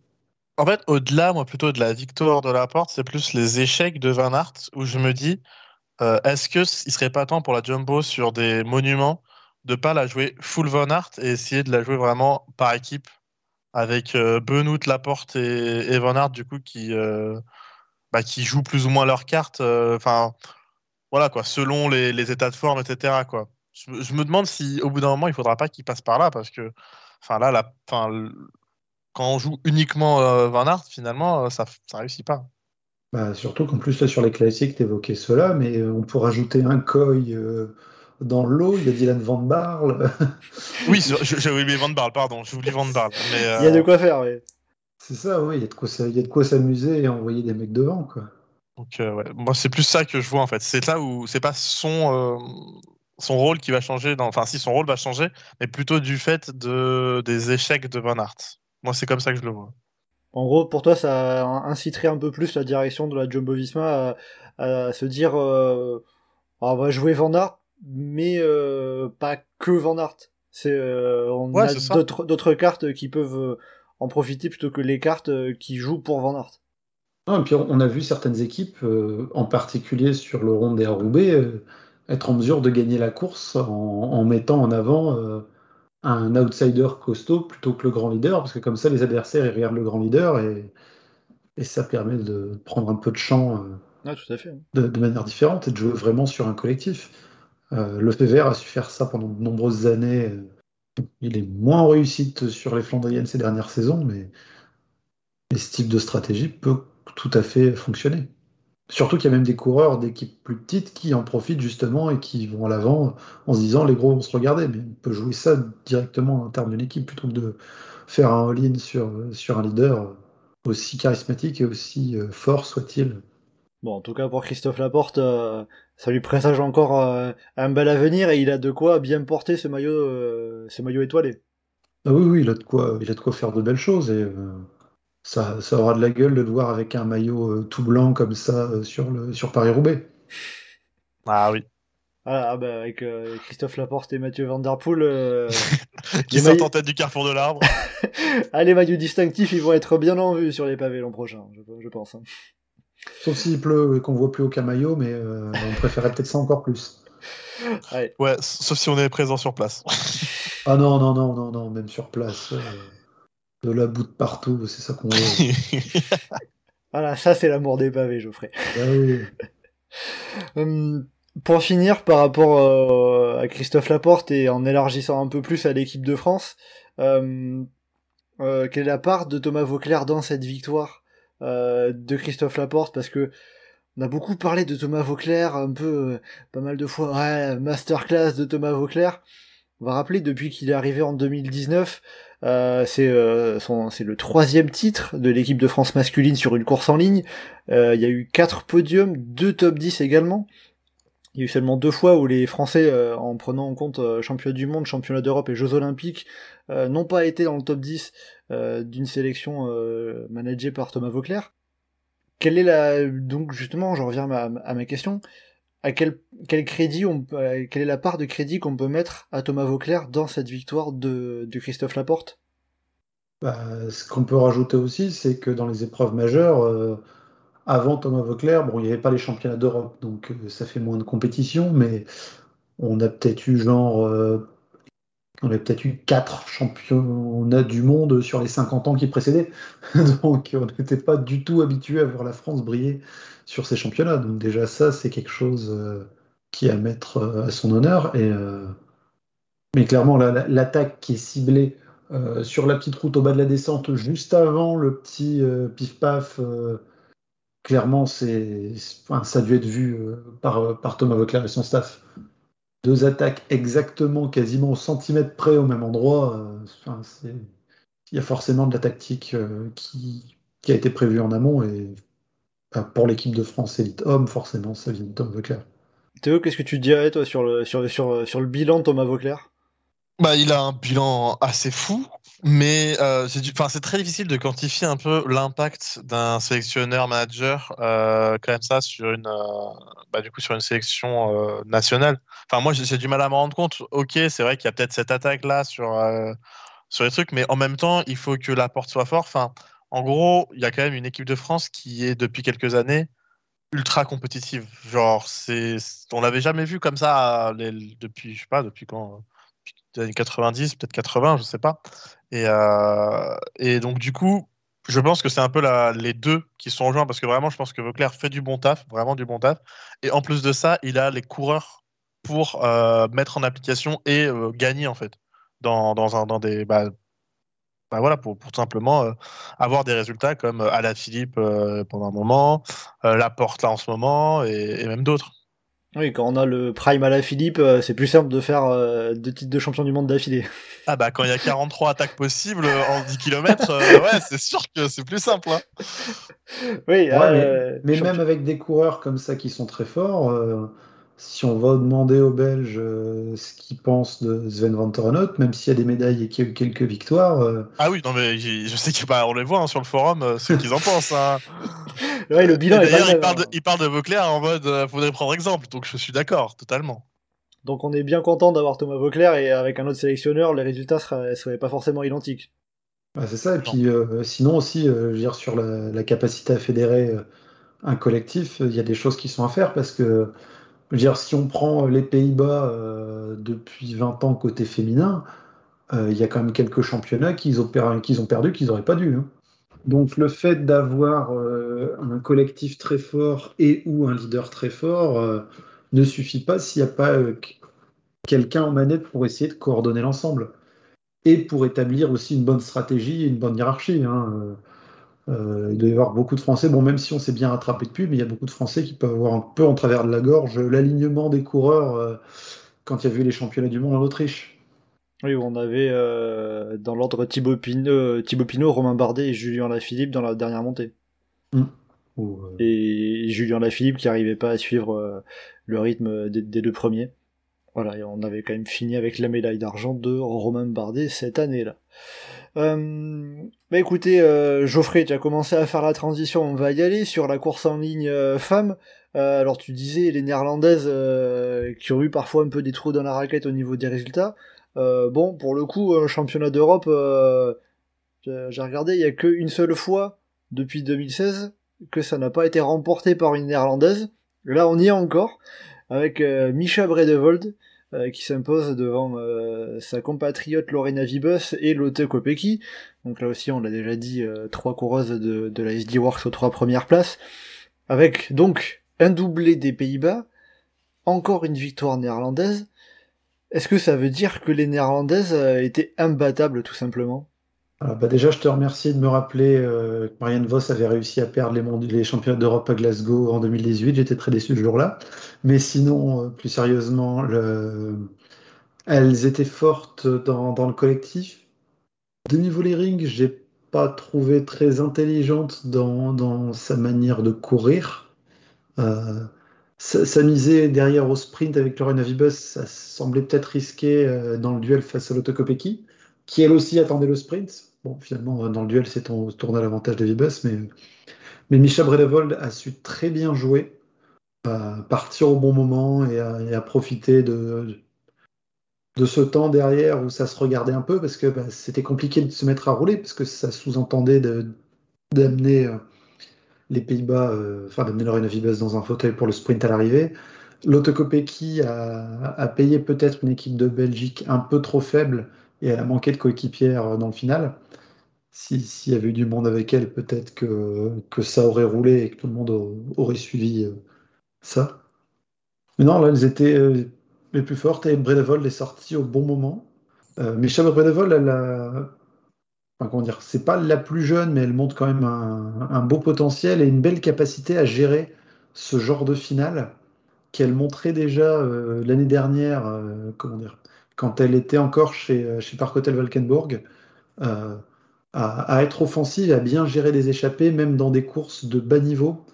B: En fait, au-delà, moi, plutôt de la victoire de la porte, c'est plus les échecs de Van Aert où je me dis, euh, est-ce que il serait pas temps pour la Jumbo sur des monuments de pas la jouer full Van Art et essayer de la jouer vraiment par équipe avec Benoît, Laporte et, et Van Art du coup qui bah, qui jouent plus ou moins leurs cartes. euh, Enfin voilà quoi, selon les, les états de forme, etc. Quoi. Je, je me demande si au bout d'un moment il faudra pas qu'il passe par là parce que enfin là la, quand on joue uniquement euh, Van Art finalement euh, ça ça réussit pas.
C: Bah, surtout qu'en plus, là, sur les classiques, tu évoquais cela, mais euh, on pourrait rajouter un Coy euh, dans l'eau. Il y a Dylan Van Barle.
B: Oui, j'avais oublié Van Barle, pardon, j'ai oublié Van Barle. Mais,
A: Il y a de quoi faire, oui.
C: C'est ça, oui, il y a de quoi, ça- il y a de quoi s'amuser et envoyer des mecs devant, quoi.
B: Donc, euh, ouais. Moi, c'est plus ça que je vois en fait. C'est là où c'est pas son, euh, son rôle qui va changer. Dans... Enfin, si son rôle va changer, mais plutôt du fait de... des échecs de Van Aert. Moi, c'est comme ça que je le vois.
A: En gros, pour toi, ça inciterait un peu plus la direction de la Jumbo Visma à, à se dire euh, on va jouer Van Aert, mais euh, pas que Van Aert. C'est, euh, on
B: Ouais,
A: a d'autres d'autres cartes qui peuvent euh, en profiter plutôt que les cartes euh, qui jouent pour Van Aert.
C: Non, et puis on a vu certaines équipes, euh, en particulier sur le rond des Roubaix, euh, être en mesure de gagner la course en, en mettant en avant euh, un outsider costaud plutôt que le grand leader, parce que comme ça, les adversaires ils regardent le grand leader et, et ça permet de prendre un peu de champ
A: Ah, tout à fait.
C: de, de manière différente et de jouer vraiment sur un collectif. Le Vert a su faire ça pendant de nombreuses années. Il est moins réussite sur les Flandriennes ces dernières saisons, mais, ce type de stratégie peut tout à fait fonctionner. Surtout qu'il y a même des coureurs d'équipes plus petites qui en profitent justement et qui vont à l'avant en se disant les gros vont se regarder. Mais on peut jouer ça directement en termes d'une équipe plutôt que de faire un all-in sur, sur un leader aussi charismatique et aussi euh, fort soit-il.
A: Bon, en tout cas, pour Christophe Laporte, euh, ça lui présage encore euh, un bel avenir et il a de quoi bien porter ce maillot, euh, ce maillot étoilé.
C: Ah oui, oui, il a de quoi, il a de quoi faire de belles choses et euh, ça, ça aura de la gueule de le voir avec un maillot euh, tout blanc comme ça euh, sur, le, sur Paris-Roubaix.
B: Ah oui.
A: Voilà, ah bah, avec euh, Christophe Laporte et Mathieu Van Der Poel, euh,
B: Qui sont
A: maillots-
B: en tête du carrefour de l'arbre.
A: ah, les maillots distinctifs, ils vont être bien en vue sur les pavés l'an prochain, je, je pense. hein.
C: Sauf s'il pleut et qu'on voit plus aucun maillot, mais euh, on préférait peut-être ça encore plus.
A: Ouais.
B: Ouais, sauf si on est présent sur place.
C: Ah non, non, non, non, non, même sur place. euh, de la boue de partout, c'est ça qu'on veut.
A: Voilà, ça c'est l'amour des pavés, Geoffrey.
C: Ah oui.
A: Hum, pour finir, par rapport euh, à Christophe Laporte et en élargissant un peu plus à l'équipe de France, euh, euh, quelle est la part de Thomas Vauclair dans cette victoire? Euh, de Christophe Laporte Parce que on a beaucoup parlé de Thomas Vauclair, un peu, euh, pas mal de fois, ouais, masterclass de Thomas Vauclair. On va rappeler, depuis qu'il est arrivé en 2019, euh, c'est euh, c'est le troisième titre de l'équipe de France masculine sur une course en ligne. Il y a eu quatre podiums, deux top 10 également. Il y a eu seulement deux fois où les Français, euh, en prenant en compte euh, championnat du monde, championnat d'Europe et Jeux olympiques, euh, n'ont pas été dans le top 10 euh, d'une sélection euh, managée par Thomas Vauclair. Quelle est la donc justement, je reviens à ma, question. À quel, quel crédit on euh, quelle est la part de crédit qu'on peut mettre à Thomas Vauclair dans cette victoire de, de Christophe Laporte?
C: Bah, ce qu'on peut rajouter aussi, c'est que dans les épreuves majeures, euh, avant Thomas Vauclair, bon, il n'y avait pas les championnats d'Europe, donc euh, ça fait moins de compétition, mais on a peut-être eu genre, euh, on a peut-être eu quatre championnats du monde sur les 50 ans qui précédaient, donc on n'était pas du tout habitué à voir la France briller sur ces championnats, donc déjà ça, c'est quelque chose euh, qui est à mettre euh, à son honneur, euh, mais clairement la- la- l'attaque qui est ciblée sur la petite route au bas de la descente, juste avant le petit pif-paf, clairement, c'est, enfin, ça a dû être vu par, par Thomas Vauclair et son staff. Deux attaques exactement, quasiment au centimètre près au même endroit. euh, il y a forcément de la tactique euh, qui, a été prévue en amont et pour l'équipe de France élite homme, forcément, ça vient de Thomas Vauclair.
A: Théo, qu'est-ce que tu dirais toi sur le, sur le bilan de Thomas Vauclair?
B: Bah, il a un bilan assez fou, mais euh, c'est très difficile de quantifier un peu l'impact d'un sélectionneur manager euh, ça sur une, euh, bah, du coup, sur une sélection euh, nationale. Enfin, moi, j'ai du mal à me rendre compte. Ok, c'est vrai qu'il y a peut-être cette attaque-là sur, euh, sur les trucs, mais en même temps, il faut que la porte soit forte. Enfin, en gros, il y a quand même une équipe de France qui est depuis quelques années ultra compétitive. Genre, c'est, on l'avait jamais vu comme ça depuis, je sais pas, depuis quand. Des années 90, peut-être 80, je sais pas. Et, euh, et donc, du coup, je pense que c'est un peu les deux qui sont rejoints parce que vraiment, je pense que Vauclair fait du bon taf, vraiment du bon taf. Et en plus de ça, il a les coureurs pour euh, mettre en application et euh, gagner en fait dans, dans, un, dans des. Bah, bah voilà, pour, pour simplement euh, avoir des résultats comme Alain Philippe pendant un moment, Laporte là en ce moment et même d'autres.
A: Oui, quand on a le prime à la Philippe, c'est plus simple de faire deux titres de champion du monde d'affilée.
B: Ah bah quand il y a 43 attaques possibles en 10 km, ouais, c'est sûr que c'est plus simple. Hein.
A: Oui,
C: ouais, euh, mais, mais même avec des coureurs comme ça qui sont très forts, euh, si on va demander aux Belges euh, ce qu'ils pensent de Sven van Torenhout, même s'il y a des médailles et qu'il y a eu quelques victoires. Euh,
B: ah oui, non mais je sais qu'on les voit hein, sur le forum, euh, ce qu'ils en pensent. Hein.
A: ouais, le bilan
B: D'ailleurs, il, parle de, il parle de Vauclair en mode faudrait prendre exemple, donc je suis d'accord, totalement.
A: Donc on est bien content d'avoir Thomas Vauclair et avec un autre sélectionneur, les résultats seraient, seraient pas forcément identiques.
C: Bah, c'est ça, et puis sinon aussi, je veux dire, sur la, la capacité à fédérer un collectif, il y a des choses qui sont à faire parce que dire, si on prend les Pays-Bas euh, depuis 20 ans côté féminin, euh, il y a quand même quelques championnats qu'ils ont, perdu qu'ils n'auraient pas dû. Hein. Donc le fait d'avoir euh, un collectif très fort et ou un leader très fort ne suffit pas s'il n'y a pas quelqu'un en manette pour essayer de coordonner l'ensemble et pour établir aussi une bonne stratégie et une bonne hiérarchie. Hein. Euh, il doit y avoir beaucoup de Français, bon, même si on s'est bien rattrapé depuis, mais il y a beaucoup de Français qui peuvent avoir un peu en travers de la gorge l'alignement des coureurs euh, quand il y a eu les championnats du monde en Autriche.
A: Oui, on avait euh, dans l'ordre Thibaut Pinot, Thibaut Pinot, Romain Bardet et Julien Lafilippe dans la dernière montée.
C: Mmh.
A: Et Julien Lafilippe qui n'arrivait pas à suivre le rythme des, des, deux premiers. Voilà, et on avait quand même fini avec la médaille d'argent de Romain Bardet cette année-là. Euh, bah écoutez, euh, Geoffrey, tu as commencé à faire la transition, on va y aller sur la course en ligne euh, femme. Euh, alors tu disais les néerlandaises euh, qui ont eu parfois un peu des trous dans la raquette au niveau des résultats. bon, pour le coup, un championnat d'Europe, j'ai regardé, il y a qu'une seule fois depuis 2016 que ça n'a pas été remporté par une néerlandaise. Là, on y est encore avec Misha Bredevold euh, qui s'impose devant euh, sa compatriote Lorena Vibus et Lotte Kopecky. Donc là aussi, on l'a déjà dit, euh, trois coureuses de, de la SD Works aux trois premières places. Avec donc un doublé des Pays-Bas, encore une victoire néerlandaise. Est-ce que ça veut dire que les néerlandaises étaient imbattables tout simplement?
C: Ah, bah déjà, je te remercie de me rappeler que Marianne Voss avait réussi à perdre les, championnats d'Europe à Glasgow en 2018. J'étais très déçu ce jour-là. Mais sinon, plus sérieusement, le... elles étaient fortes dans, le collectif. De niveau les rings, j'ai pas trouvé très intelligente dans, sa manière de courir. Euh, S'amuser derrière au sprint avec Lorena Vibus, ça semblait peut-être risqué euh, dans le duel face à l'Autocopeki, qui elle aussi attendait le sprint. Bon, finalement, dans le duel, c'est tourné à l'avantage de Vibus, mais, mais Micha Bredevold a su très bien jouer à partir au bon moment et à, profiter de, de ce temps derrière où ça se regardait un peu parce que bah, c'était compliqué de se mettre à rouler parce que ça sous-entendait d'amener euh, les Pays-Bas, euh, enfin d'amener Lorena Vibes dans un fauteuil pour le sprint à l'arrivée. L'Autocopéki a, a payé peut-être une équipe de Belgique un peu trop faible et elle a manqué de coéquipière euh, dans le final. S'il y avait eu du monde avec elle, peut-être que, que ça aurait roulé et que tout le monde aurait suivi ça. Mais non, là, elles étaient euh, les plus fortes et Bredevold est sorti au bon moment. Euh, mais Chaba Bredevold, elle a. Enfin, comment dire, c'est pas la plus jeune, mais elle montre quand même un, beau potentiel et une belle capacité à gérer ce genre de finale qu'elle montrait déjà euh, l'année dernière, comment dire, quand elle était encore chez, chez Park Hotel Valkenburg, à, à, être offensive, à bien gérer des échappées, même dans des courses de bas niveau.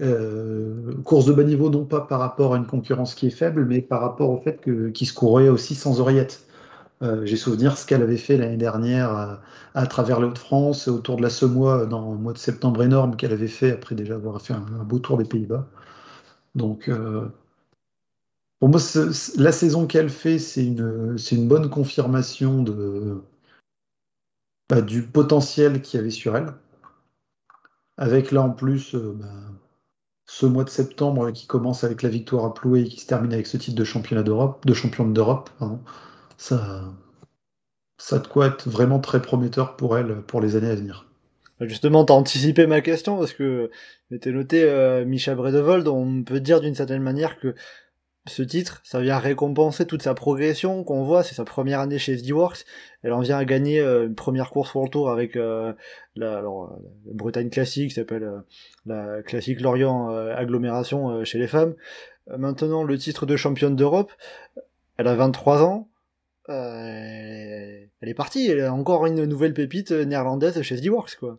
C: Euh, course de bas niveau, non pas par rapport à une concurrence qui est faible, mais par rapport au fait qu'il se courait aussi sans oreillette. Euh, J'ai souvenir ce qu'elle avait fait l'année dernière à, travers les Hauts-de-France, autour de la Semois, dans le mois de septembre énorme qu'elle avait fait après déjà avoir fait un, beau tour des Pays-Bas. Donc, euh, pour moi, la saison qu'elle fait, c'est une, bonne confirmation bah, du potentiel qu'il y avait sur elle. Avec là en plus, euh, bah, ce mois de septembre qui commence avec la victoire à Ploué et qui se termine avec ce titre de championnat d'Europe, de championne d'Europe, ça, ça de quoi être vraiment très prometteur pour elle pour les années à venir.
A: Justement, t'as anticipé ma question parce que j'étais noté euh, Micha Bredevold, on peut dire d'une certaine manière que ce titre, ça vient récompenser toute sa progression qu'on voit, c'est sa première année chez SD-Works, elle en vient à gagner euh, une première course pour le tour avec euh, la, alors, Bretagne classique, s'appelle euh, la classique Lorient agglomération chez les femmes. maintenant, le titre de championne d'Europe, elle a 23 ans, elle est partie, elle a encore une nouvelle pépite néerlandaise chez SD-Works, quoi.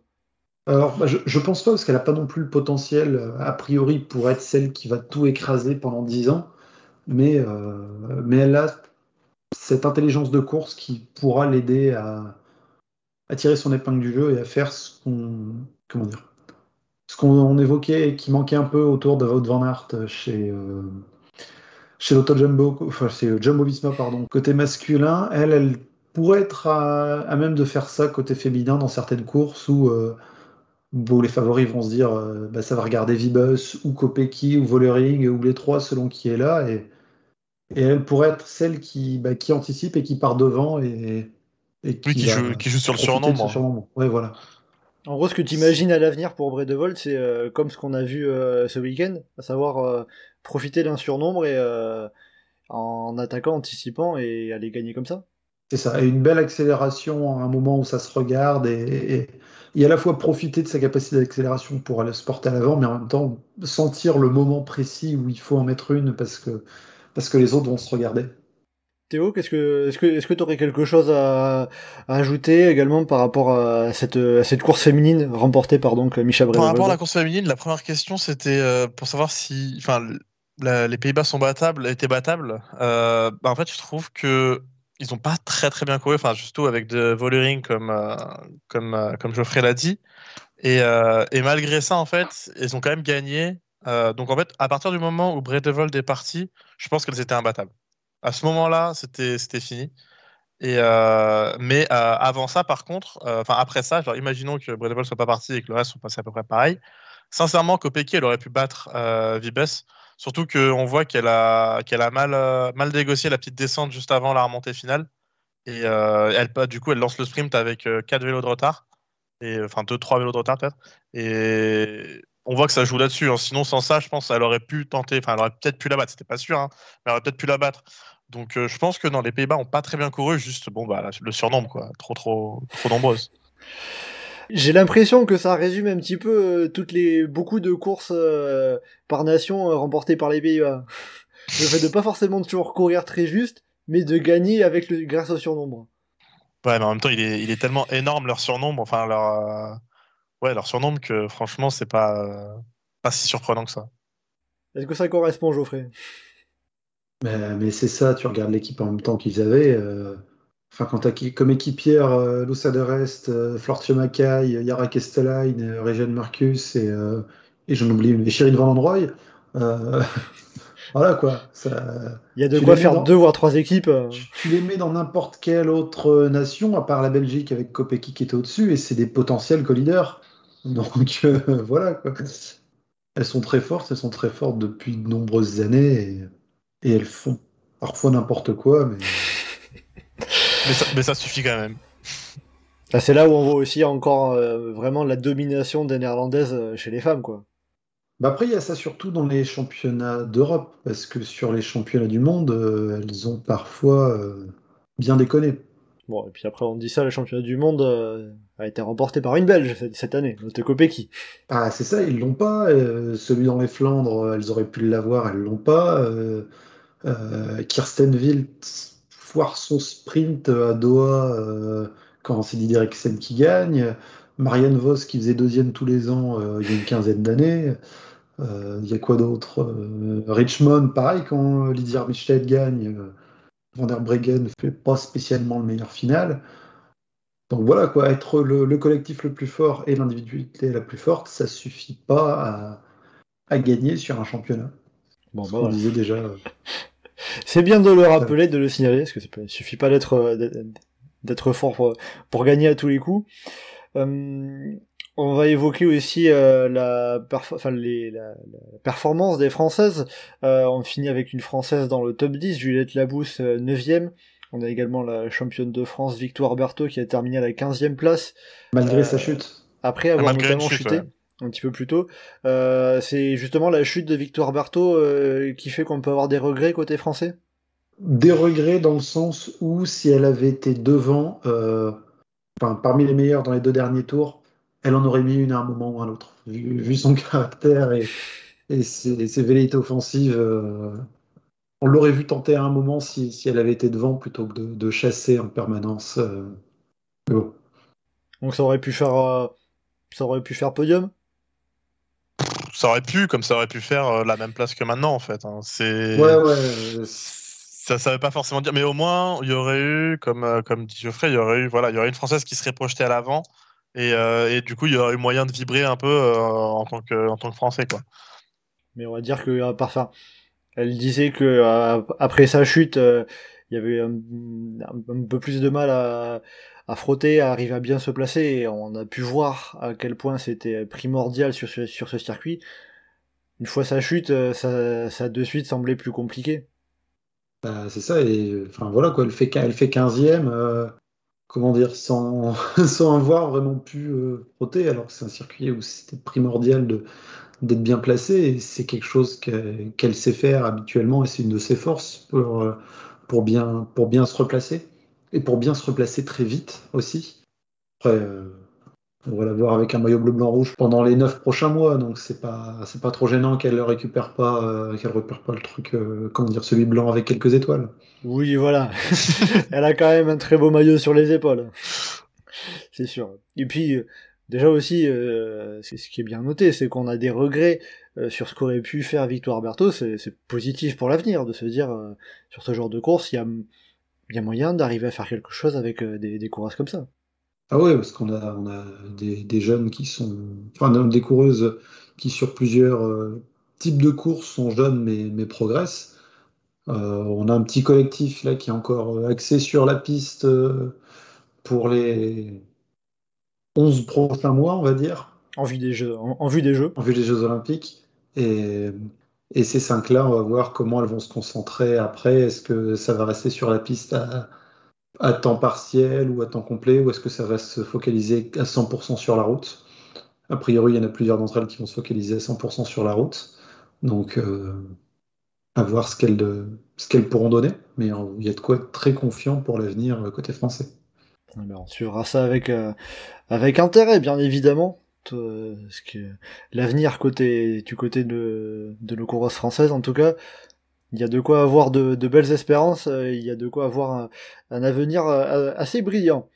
C: Alors, bah, je, je pense pas, parce qu'elle a pas non plus le potentiel, a priori, pour être celle qui va tout écraser pendant 10 ans mais, euh, mais elle a cette intelligence de course qui pourra l'aider à, tirer son épingle du jeu et à faire ce qu'on comment dire ce qu'on évoquait et qui manquait un peu autour de Wout van Aert chez euh, chez l'Auto Jumbo, enfin c'est Jumbo Visma pardon, côté masculin, elle elle pourrait être à, même de faire ça côté féminin dans certaines courses où euh, les favoris vont se dire bah, ça va regarder Vibus ou Kopecky ou Vollering ou les trois selon qui est là et, et elle pourrait être celle qui, bah, qui anticipe et qui part devant et,
B: et qui, joue, qui, joue, sur le surnombre.
C: Ouais, voilà.
A: En gros, ce que tu imagines à l'avenir pour Bredevolt, c'est euh, comme ce qu'on a vu euh, ce week-end, à savoir profiter d'un surnombre et en attaquant, anticipant et aller gagner comme ça.
C: C'est ça, et une belle accélération à un moment où ça se regarde et, et, à la fois profiter de sa capacité d'accélération pour aller se porter à l'avant, mais en même temps sentir le moment précis où il faut en mettre une parce que, parce que les autres vont se regarder.
A: Théo, qu'est-ce que, est-ce que, est-ce que tu aurais quelque chose à, ajouter également par rapport à cette, à cette course féminine remportée par donc Micha
B: Par rapport à la course féminine, la première question c'était euh, pour savoir si, enfin, les Pays-Bas sont battables, étaient battables. Euh, bah, en fait, je trouve que ils n'ont pas très très bien couru, enfin surtout avec de Vollering comme euh, comme euh, comme Geoffrey l'a dit. Et, euh, et, malgré ça, en fait, ils ont quand même gagné. Donc en fait, à partir du moment où Bredevold est parti, je pense qu'elles étaient imbattables. À ce moment-là, c'était fini. Et mais avant ça, par contre, enfin après ça, genre, imaginons que Bredevold soit pas parti et que le reste soit passé à peu près pareil. Sincèrement, Kopecky, elle aurait pu battre Vibes Surtout qu'on voit qu'elle a, qu'elle a mal, euh, mal négocié la petite descente juste avant la remontée finale. Et euh, elle, du coup, elle lance le sprint avec 4 euh, vélos de retard. Et, enfin, 2-3 vélos de retard peut-être. Et on voit que ça joue là-dessus. Hein. Sinon, sans ça, je pense qu'elle aurait pu tenter. Enfin, elle aurait peut-être pu la battre. C'était pas sûr, hein, mais elle aurait peut-être pu la battre. Donc, je pense que dans les Pays-Bas, n'ont pas très bien couru. Juste, bon, bah, le surnombre, quoi. Trop, trop, trop nombreuses.
A: J'ai l'impression que ça résume un petit peu euh, toutes les beaucoup de courses euh, par nation euh, remportées par les Pays-Bas. Le fait de pas forcément toujours courir très juste, mais de gagner avec le grâce au surnombre.
B: Ouais, mais en même temps, il est, il est tellement énorme leur surnombre, enfin leur ouais leur surnombre que franchement c'est pas pas si surprenant que ça.
A: Est-ce que ça correspond, Geoffrey?
C: Mais, mais c'est ça, tu regardes l'équipe en même temps qu'ils avaient. Enfin, quand tu as comme équipière euh, Lusa de Rest, euh, Flortio Mackay, Yara Kestelain, euh, Régine Marcus et, euh, et j'en oublie une, Shirin Van Androy. Euh, voilà quoi. Ça,
A: Il y a de quoi faire deux voire trois équipes.
C: Tu, les mets dans n'importe quelle autre nation, à part la Belgique avec Kopecky qui était au-dessus, et c'est des potentiels co-leaders. Donc voilà quoi. Elles sont très fortes, elles sont très fortes depuis de nombreuses années et, et elles font parfois n'importe quoi, mais.
B: Mais ça, suffit quand même.
A: Ah, c'est là où on voit aussi encore euh, vraiment la domination des Néerlandaises euh, chez les femmes, quoi.
C: Bah après, il y a ça surtout dans les championnats d'Europe, parce que sur les championnats du monde, euh, elles ont parfois bien déconné.
A: Bon, et puis après, on dit ça, le championnat du monde a été remporté par une Belge cette année, Kopecky.
C: Ah, c'est ça, ils l'ont pas. celui dans les Flandres, elles auraient pu l'avoir, elles l'ont pas. Kirsten Wild, voir son sprint à Doha euh, quand c'est Didier Rexen qui gagne. Marianne Vos qui faisait deuxième tous les ans euh, il y a une quinzaine d'années. Euh, il y a quoi d'autre Richmond, pareil, quand Lydia Armitstead gagne, Van der Breggen ne fait pas spécialement le meilleur final. Donc voilà, quoi, être le, collectif le plus fort et l'individualité la plus forte, ça suffit pas à, gagner sur un championnat. Bon, bah, on disait déjà.
A: C'est bien de le rappeler, de le signaler, parce que ne suffit pas d'être euh, d'être fort pour, gagner à tous les coups. Euh, on va évoquer aussi euh, la, performance des Françaises. on finit avec une Française dans le top 10, Juliette Labousse, 9ème. On a également la championne de France, Victoire Berthaud, qui a terminé à la 15e place.
C: Malgré euh, sa chute.
A: Après avoir notamment chuté. Un petit peu plus tôt. Euh, c'est justement la chute de Victoire Berthaud euh, qui fait qu'on peut avoir des regrets côté français?
C: Des regrets dans le sens où si elle avait été devant, enfin, parmi les meilleurs dans les deux derniers tours, elle en aurait mis une à un moment ou à un autre. Vu, son caractère et, et ses, ses velléités offensives, on l'aurait vu tenter à un moment si, elle avait été devant plutôt que de, chasser en permanence. Euh,
A: Donc ça aurait pu faire, euh, ça aurait pu faire podium?
B: Ça aurait pu, comme ça aurait pu faire euh, la même place que maintenant en fait. Hein. C'est.
C: Ouais ouais.
B: Ça, ça veut pas forcément dire, mais au moins il y aurait eu, comme comme dit Geoffrey, il y aurait eu voilà, il y aurait une française qui serait projetée à l'avant et, du coup il y aurait eu moyen de vibrer un peu en tant que en tant que français quoi.
A: Mais on va dire que à part ça elle disait que euh, après sa chute, euh, il y avait un, peu plus de mal à, frotter, à arriver à bien se placer. On a pu voir à quel point c'était primordial sur ce, circuit. Une fois sa chute, euh, ça, de suite semblait plus compliqué.
C: Bah, c'est ça, et enfin voilà quoi, elle fait, elle fait 15e, comment dire, sans avoir vraiment pu frotter, alors que c'est un circuit où c'était primordial de, d'être bien placée. C'est quelque chose qu'elle sait faire habituellement et c'est une de ses forces pour, euh, pour, bien, pour bien se replacer et pour bien se replacer très vite aussi. Après, euh, on va la voir avec un maillot bleu blanc rouge pendant les neuf prochains mois, donc c'est pas pas trop gênant qu'elle récupère pas euh, qu'elle récupère pas le truc comment dire celui blanc avec quelques étoiles.
A: Oui, voilà. Elle a quand même un très beau maillot sur les épaules. C'est sûr. Et puis Déjà aussi, euh, ce qui est bien noté, c'est qu'on a des regrets euh, sur ce qu'aurait pu faire Victoire Berthaud. C'est positif pour l'avenir de se dire euh, sur ce genre de course, il y a, moyen d'arriver à faire quelque chose avec des, coureuses comme ça.
C: Ah ouais, parce qu'on a, des, jeunes qui sont, enfin des coureuses qui sur plusieurs types de courses sont jeunes mais, mais progressent. on a un petit collectif là qui est encore axé sur la piste pour les 11 prochains mois, on va dire.
A: En vue des Jeux. En, vue des Jeux.
C: En vue des Jeux Olympiques. Et, et ces cinq-là, on va voir comment elles vont se concentrer après. Est-ce que ça va rester sur la piste à, temps partiel ou à temps complet, ou est-ce que ça va se focaliser à 100% sur la route? A priori, il y en a plusieurs d'entre elles qui vont se focaliser à 100% sur la route. Donc, euh, à voir ce qu'elles pourront donner. Mais il y a de quoi être très confiant pour l'avenir côté français.
A: On suivra ça avec, euh, avec intérêt, bien évidemment. l'avenir côté du côté de, de nos coureuses françaises, en tout cas, il y a de quoi avoir de, belles espérances. Euh, il y a de quoi avoir un, avenir euh, assez brillant.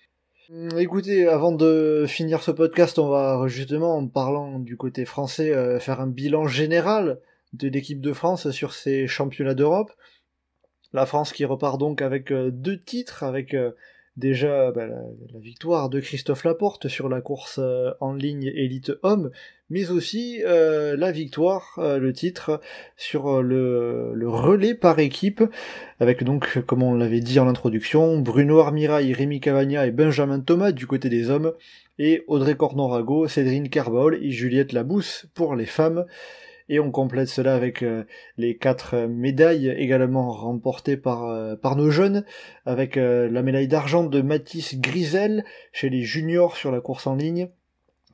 A: Hum, écoutez, avant de finir ce podcast, on va justement, en parlant du côté français, faire un bilan général de l'équipe de France sur ces championnats d'Europe. La France qui repart donc avec deux titres, avec déjà bah, la, victoire de Christophe Laporte sur la course euh, en ligne élite homme, mais aussi euh, la victoire, euh, le titre sur le, relais par équipe, avec donc, comme on l'avait dit en introduction, Bruno Armirail, Rémi Cavagna et Benjamin Thomas du côté des hommes, et Audrey Cornorago, Cédrine Carbol et Juliette Labousse pour les femmes. Et on complète cela avec euh, les quatre médailles également remportées par, euh, par nos jeunes, avec euh, la médaille d'argent de Mathis Grisel chez les juniors sur la course en ligne,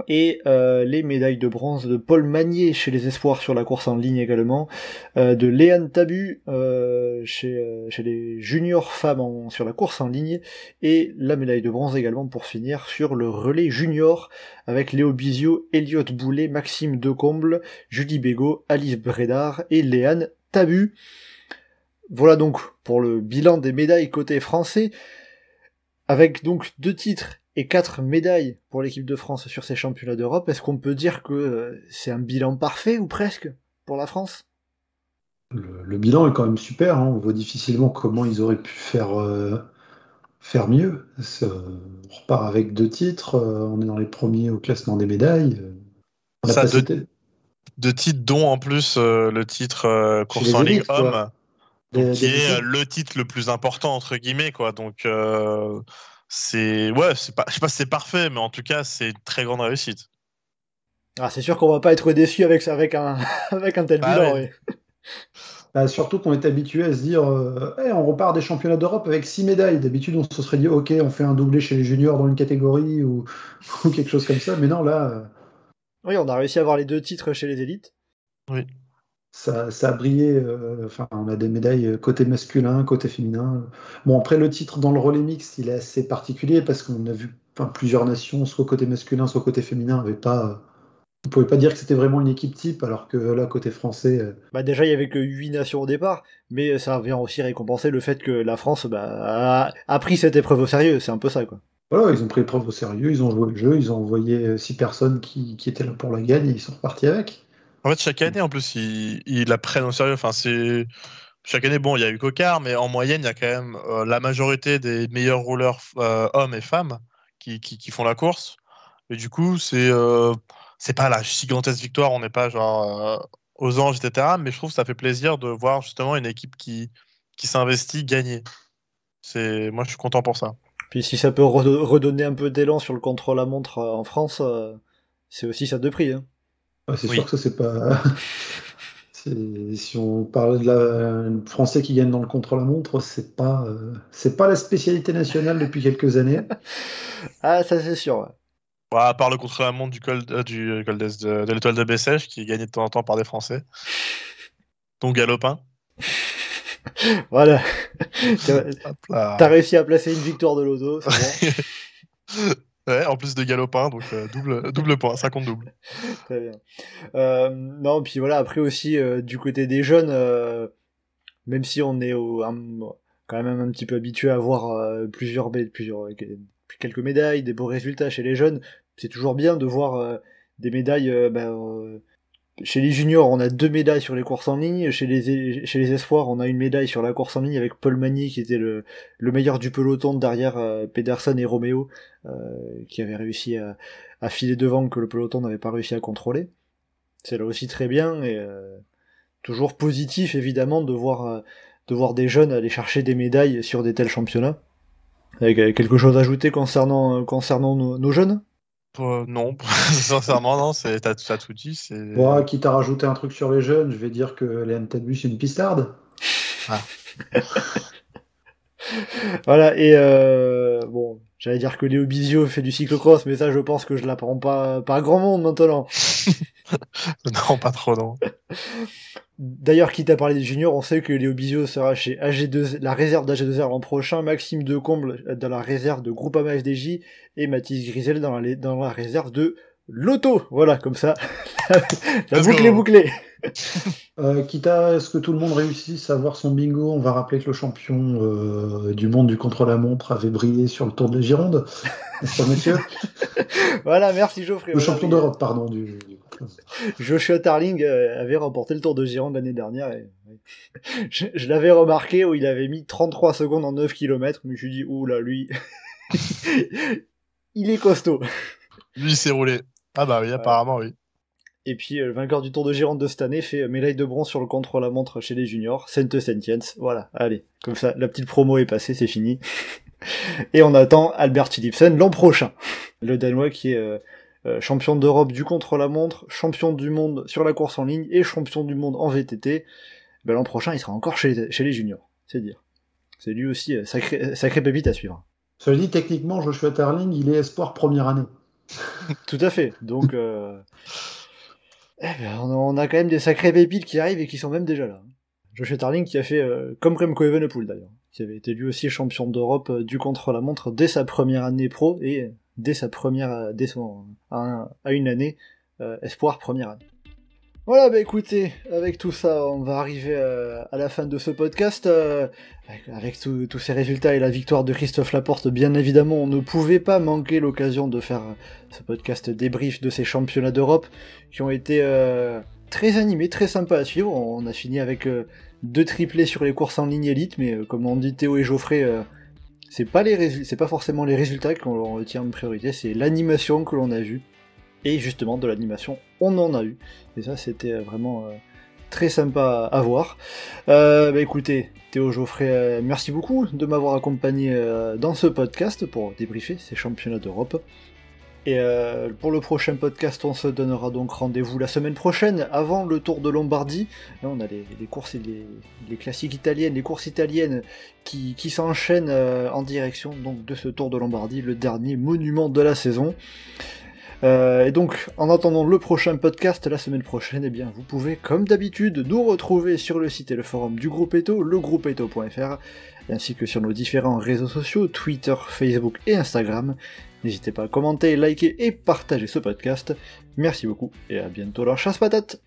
A: et euh, les médailles de bronze de Paul Magnier chez les Espoirs sur la course en ligne également, euh, de Léane Tabu euh, chez, les juniors femmes sur la course en ligne, et la médaille de bronze également pour finir sur le relais junior avec Léo Bizio, Elliot Boulet, Maxime Decomble, Julie Bégaud, Alice Brédard et Léane Tabu. Voilà donc pour le bilan des médailles côté français, avec donc deux titres et quatre médailles pour l'équipe de France sur ces championnats d'Europe, est-ce qu'on peut dire que euh, c'est un bilan parfait ou presque pour la France?
C: Le, bilan est quand même super, hein. on voit difficilement comment ils auraient pu faire, euh, faire mieux. on repart avec deux titres, euh, on est dans les premiers au classement des médailles.
B: Ça, deux, titres, dont en plus le titre course en Ligue homme, qui est le titre le plus important entre guillemets, quoi. Donc c'est ouais, c'est pas, je sais pas si c'est parfait, mais en tout cas, c'est une très grande réussite.
A: Ah, c'est sûr qu'on va pas être déçu avec avec un avec un tel bah bilan.
C: Bah, surtout qu'on est habitué à se dire euh, Eh, on repart des championnats d'Europe avec six médailles. D'habitude, on se serait dit Ok, on fait un doublé chez les juniors dans une catégorie ou, ou quelque chose comme ça. Mais non, là, euh,
A: Oui, on a réussi à avoir les deux titres chez les élites.
B: Oui.
C: Ça, ça a brillé. euh, Enfin, on a des médailles côté masculin, côté féminin. Bon, après, le titre dans le relais mixte, il est assez particulier parce qu'on a vu enfin, plusieurs nations, soit côté masculin, soit côté féminin, avaient pas. On pouvait pas dire que c'était vraiment une équipe type, alors que là, côté français, euh,
A: Bah déjà, il y avait que 8 nations au départ, mais ça vient aussi récompenser le fait que la France bah, a, a pris cette épreuve au sérieux, c'est un peu ça quoi.
C: Voilà, ils ont pris l'épreuve au sérieux, ils ont joué le jeu, ils ont envoyé euh, six personnes qui, qui étaient là pour la gagne et ils sont repartis avec.
B: En fait, chaque année, en plus, ils, la prennent au sérieux. Enfin, c'est chaque année, bon, il y a eu Cocard, mais en moyenne, il y a quand même euh, la majorité des meilleurs rouleurs euh, hommes et femmes qui, qui, font la course. Et du coup, c'est euh, c'est pas la gigantesque victoire. On n'est pas genre euh, aux anges, etc. Mais je trouve que ça fait plaisir de voir justement une équipe qui qui s'investit gagner. C'est moi, je suis content pour ça.
A: Puis si ça peut redo- redonner un peu d'élan sur le contre-la-montre euh, en France, c'est aussi ça de prix. Hein.
C: Ouais, c'est
B: Oui.
C: sûr que ça, c'est pas. Si on parlait de la français qui gagne dans le contre-la-montre, c'est pas, euh, c'est pas la spécialité nationale depuis quelques années.
A: Ah, ça c'est sûr. ouais.
B: Bon, à part le contre-la-montre du col euh, du col d'Est de, de l'étoile de Bessèges, qui est gagné de temps en temps par des Français, dont Galopin.
A: Voilà. T'as réussi à placer une victoire de l'auto, c'est bon.
B: Ouais, en plus de Galopin, donc euh, double, double point, ça compte double.
A: Très bien. Euh, non, puis voilà, après aussi, euh, du côté des jeunes, même si on est au, un- quand même un petit peu habitué à voir plusieurs, plusieurs, quelques médailles, des beaux résultats chez les jeunes, c'est toujours bien de voir des médailles. ben, chez les juniors, on a deux médailles sur les courses en ligne. Chez les, chez les espoirs, on a une médaille sur la course en ligne avec Paul Magny, qui était le, le meilleur du peloton derrière euh, Pedersen et Romeo, euh, qui avait réussi à, filer devant que le peloton n'avait pas réussi à contrôler. C'est là aussi très bien et euh, toujours positif évidemment de voir euh, de voir des jeunes aller chercher des médailles sur des tels championnats. Avec quelque chose à ajouter concernant euh, concernant nos jeunes?
B: Euh, non, sincèrement, non, t'as, tout dit. C'est...
C: Moi, quitte à rajouter un truc sur les jeunes, je vais dire que Léane Tadbu, c'est une pistarde.
A: Voilà et euh, bon j'allais dire que Léo Bizio fait du cyclocross mais ça je pense que je l'apprends pas pas à grand monde maintenant.
B: Non, pas trop, non.
A: D'ailleurs, quitte à parler des juniors, on sait que Léo Bizio sera chez AG2, la réserve d'AG2R l'an prochain, Maxime Decomble dans la réserve de Groupama FDJ et Mathis Grisel dans la réserve de Loto. Voilà, comme ça, la boucle est bouclée.
C: Euh, quitte à ce que tout le monde réussisse à voir son bingo, on va rappeler que le champion euh, du monde du contre-la-montre avait brillé sur le Tour de la Gironde. N'est-ce pas, monsieur
A: Voilà, merci Geoffrey.
C: Le
A: Voilà,
C: champion
A: oui.
C: d'Europe, pardon. Du, du-
A: Joshua Tarling euh, avait remporté le Tour de Gironde l'année dernière. Et... Je, je l'avais remarqué où il avait mis 33 secondes en 9 km. Je me suis dit, ouh là, lui, il est costaud.
B: Lui, il s'est roulé. Ah bah oui, apparemment, oui.
A: Et puis euh, le vainqueur du Tour de Gironde de cette année fait euh, médaille de bronze sur le contre-la-montre chez les juniors, Sainte Sentience. Voilà, allez, comme ça, la petite promo est passée, c'est fini. Et on attend Albert Philipsen l'an prochain. Le Danois qui est euh, euh, champion d'Europe du contre-la-montre, champion du monde sur la course en ligne et champion du monde en VTT. Ben, l'an prochain, il sera encore chez les, chez les juniors, c'est dire. C'est lui aussi euh, sacré, sacré pépite à suivre.
C: Cela dit, techniquement, Joshua Tarling, il est espoir première année.
A: Tout à fait. Donc, euh... eh ben, on, a, quand même des sacrés pépites qui arrivent et qui sont même déjà là. Joshua Tarling qui a fait euh, comme Remco Evenepoel d'ailleurs, qui avait été lui aussi champion d'Europe euh, du contre-la-montre dès sa première année pro et dès sa première, dès à, une année espoir première année. Voilà, bah écoutez, avec tout ça, on va arriver euh, à la fin de ce podcast. euh, avec tous ces résultats et la victoire de Christophe Laporte, bien évidemment, on ne pouvait pas manquer l'occasion de faire ce podcast débrief de ces championnats d'Europe qui ont été euh, très animés, très sympas à suivre. On a fini avec euh, deux triplés sur les courses en ligne élite, mais euh, comme on dit Théo et Geoffrey, euh, c'est pas c'est pas forcément les résultats qu'on retient en priorité, c'est l'animation que l'on a vue. Et justement, de l'animation, on en a eu. Et ça, c'était euh, vraiment euh, très sympa à voir. Euh, bah écoutez, Théo Geoffrey, euh, merci beaucoup de m'avoir accompagné dans ce podcast pour débriefer ces championnats d'Europe. Et pour le prochain podcast, on se donnera donc rendez-vous la semaine prochaine, avant le Tour de Lombardie. Là, on a les, courses et les, classiques italiennes, les courses italiennes qui, s'enchaînent en direction de ce Tour de Lombardie, le dernier monument de la saison. Euh, et donc, en attendant le prochain podcast la semaine prochaine, eh bien, vous pouvez, comme d'habitude, nous retrouver sur le site et le forum du groupe Eto, legroupeeto.fr, ainsi que sur nos différents réseaux sociaux, Twitter, Facebook et Instagram. N'hésitez pas à commenter, liker et partager ce podcast. Merci beaucoup et à bientôt leur chasse patate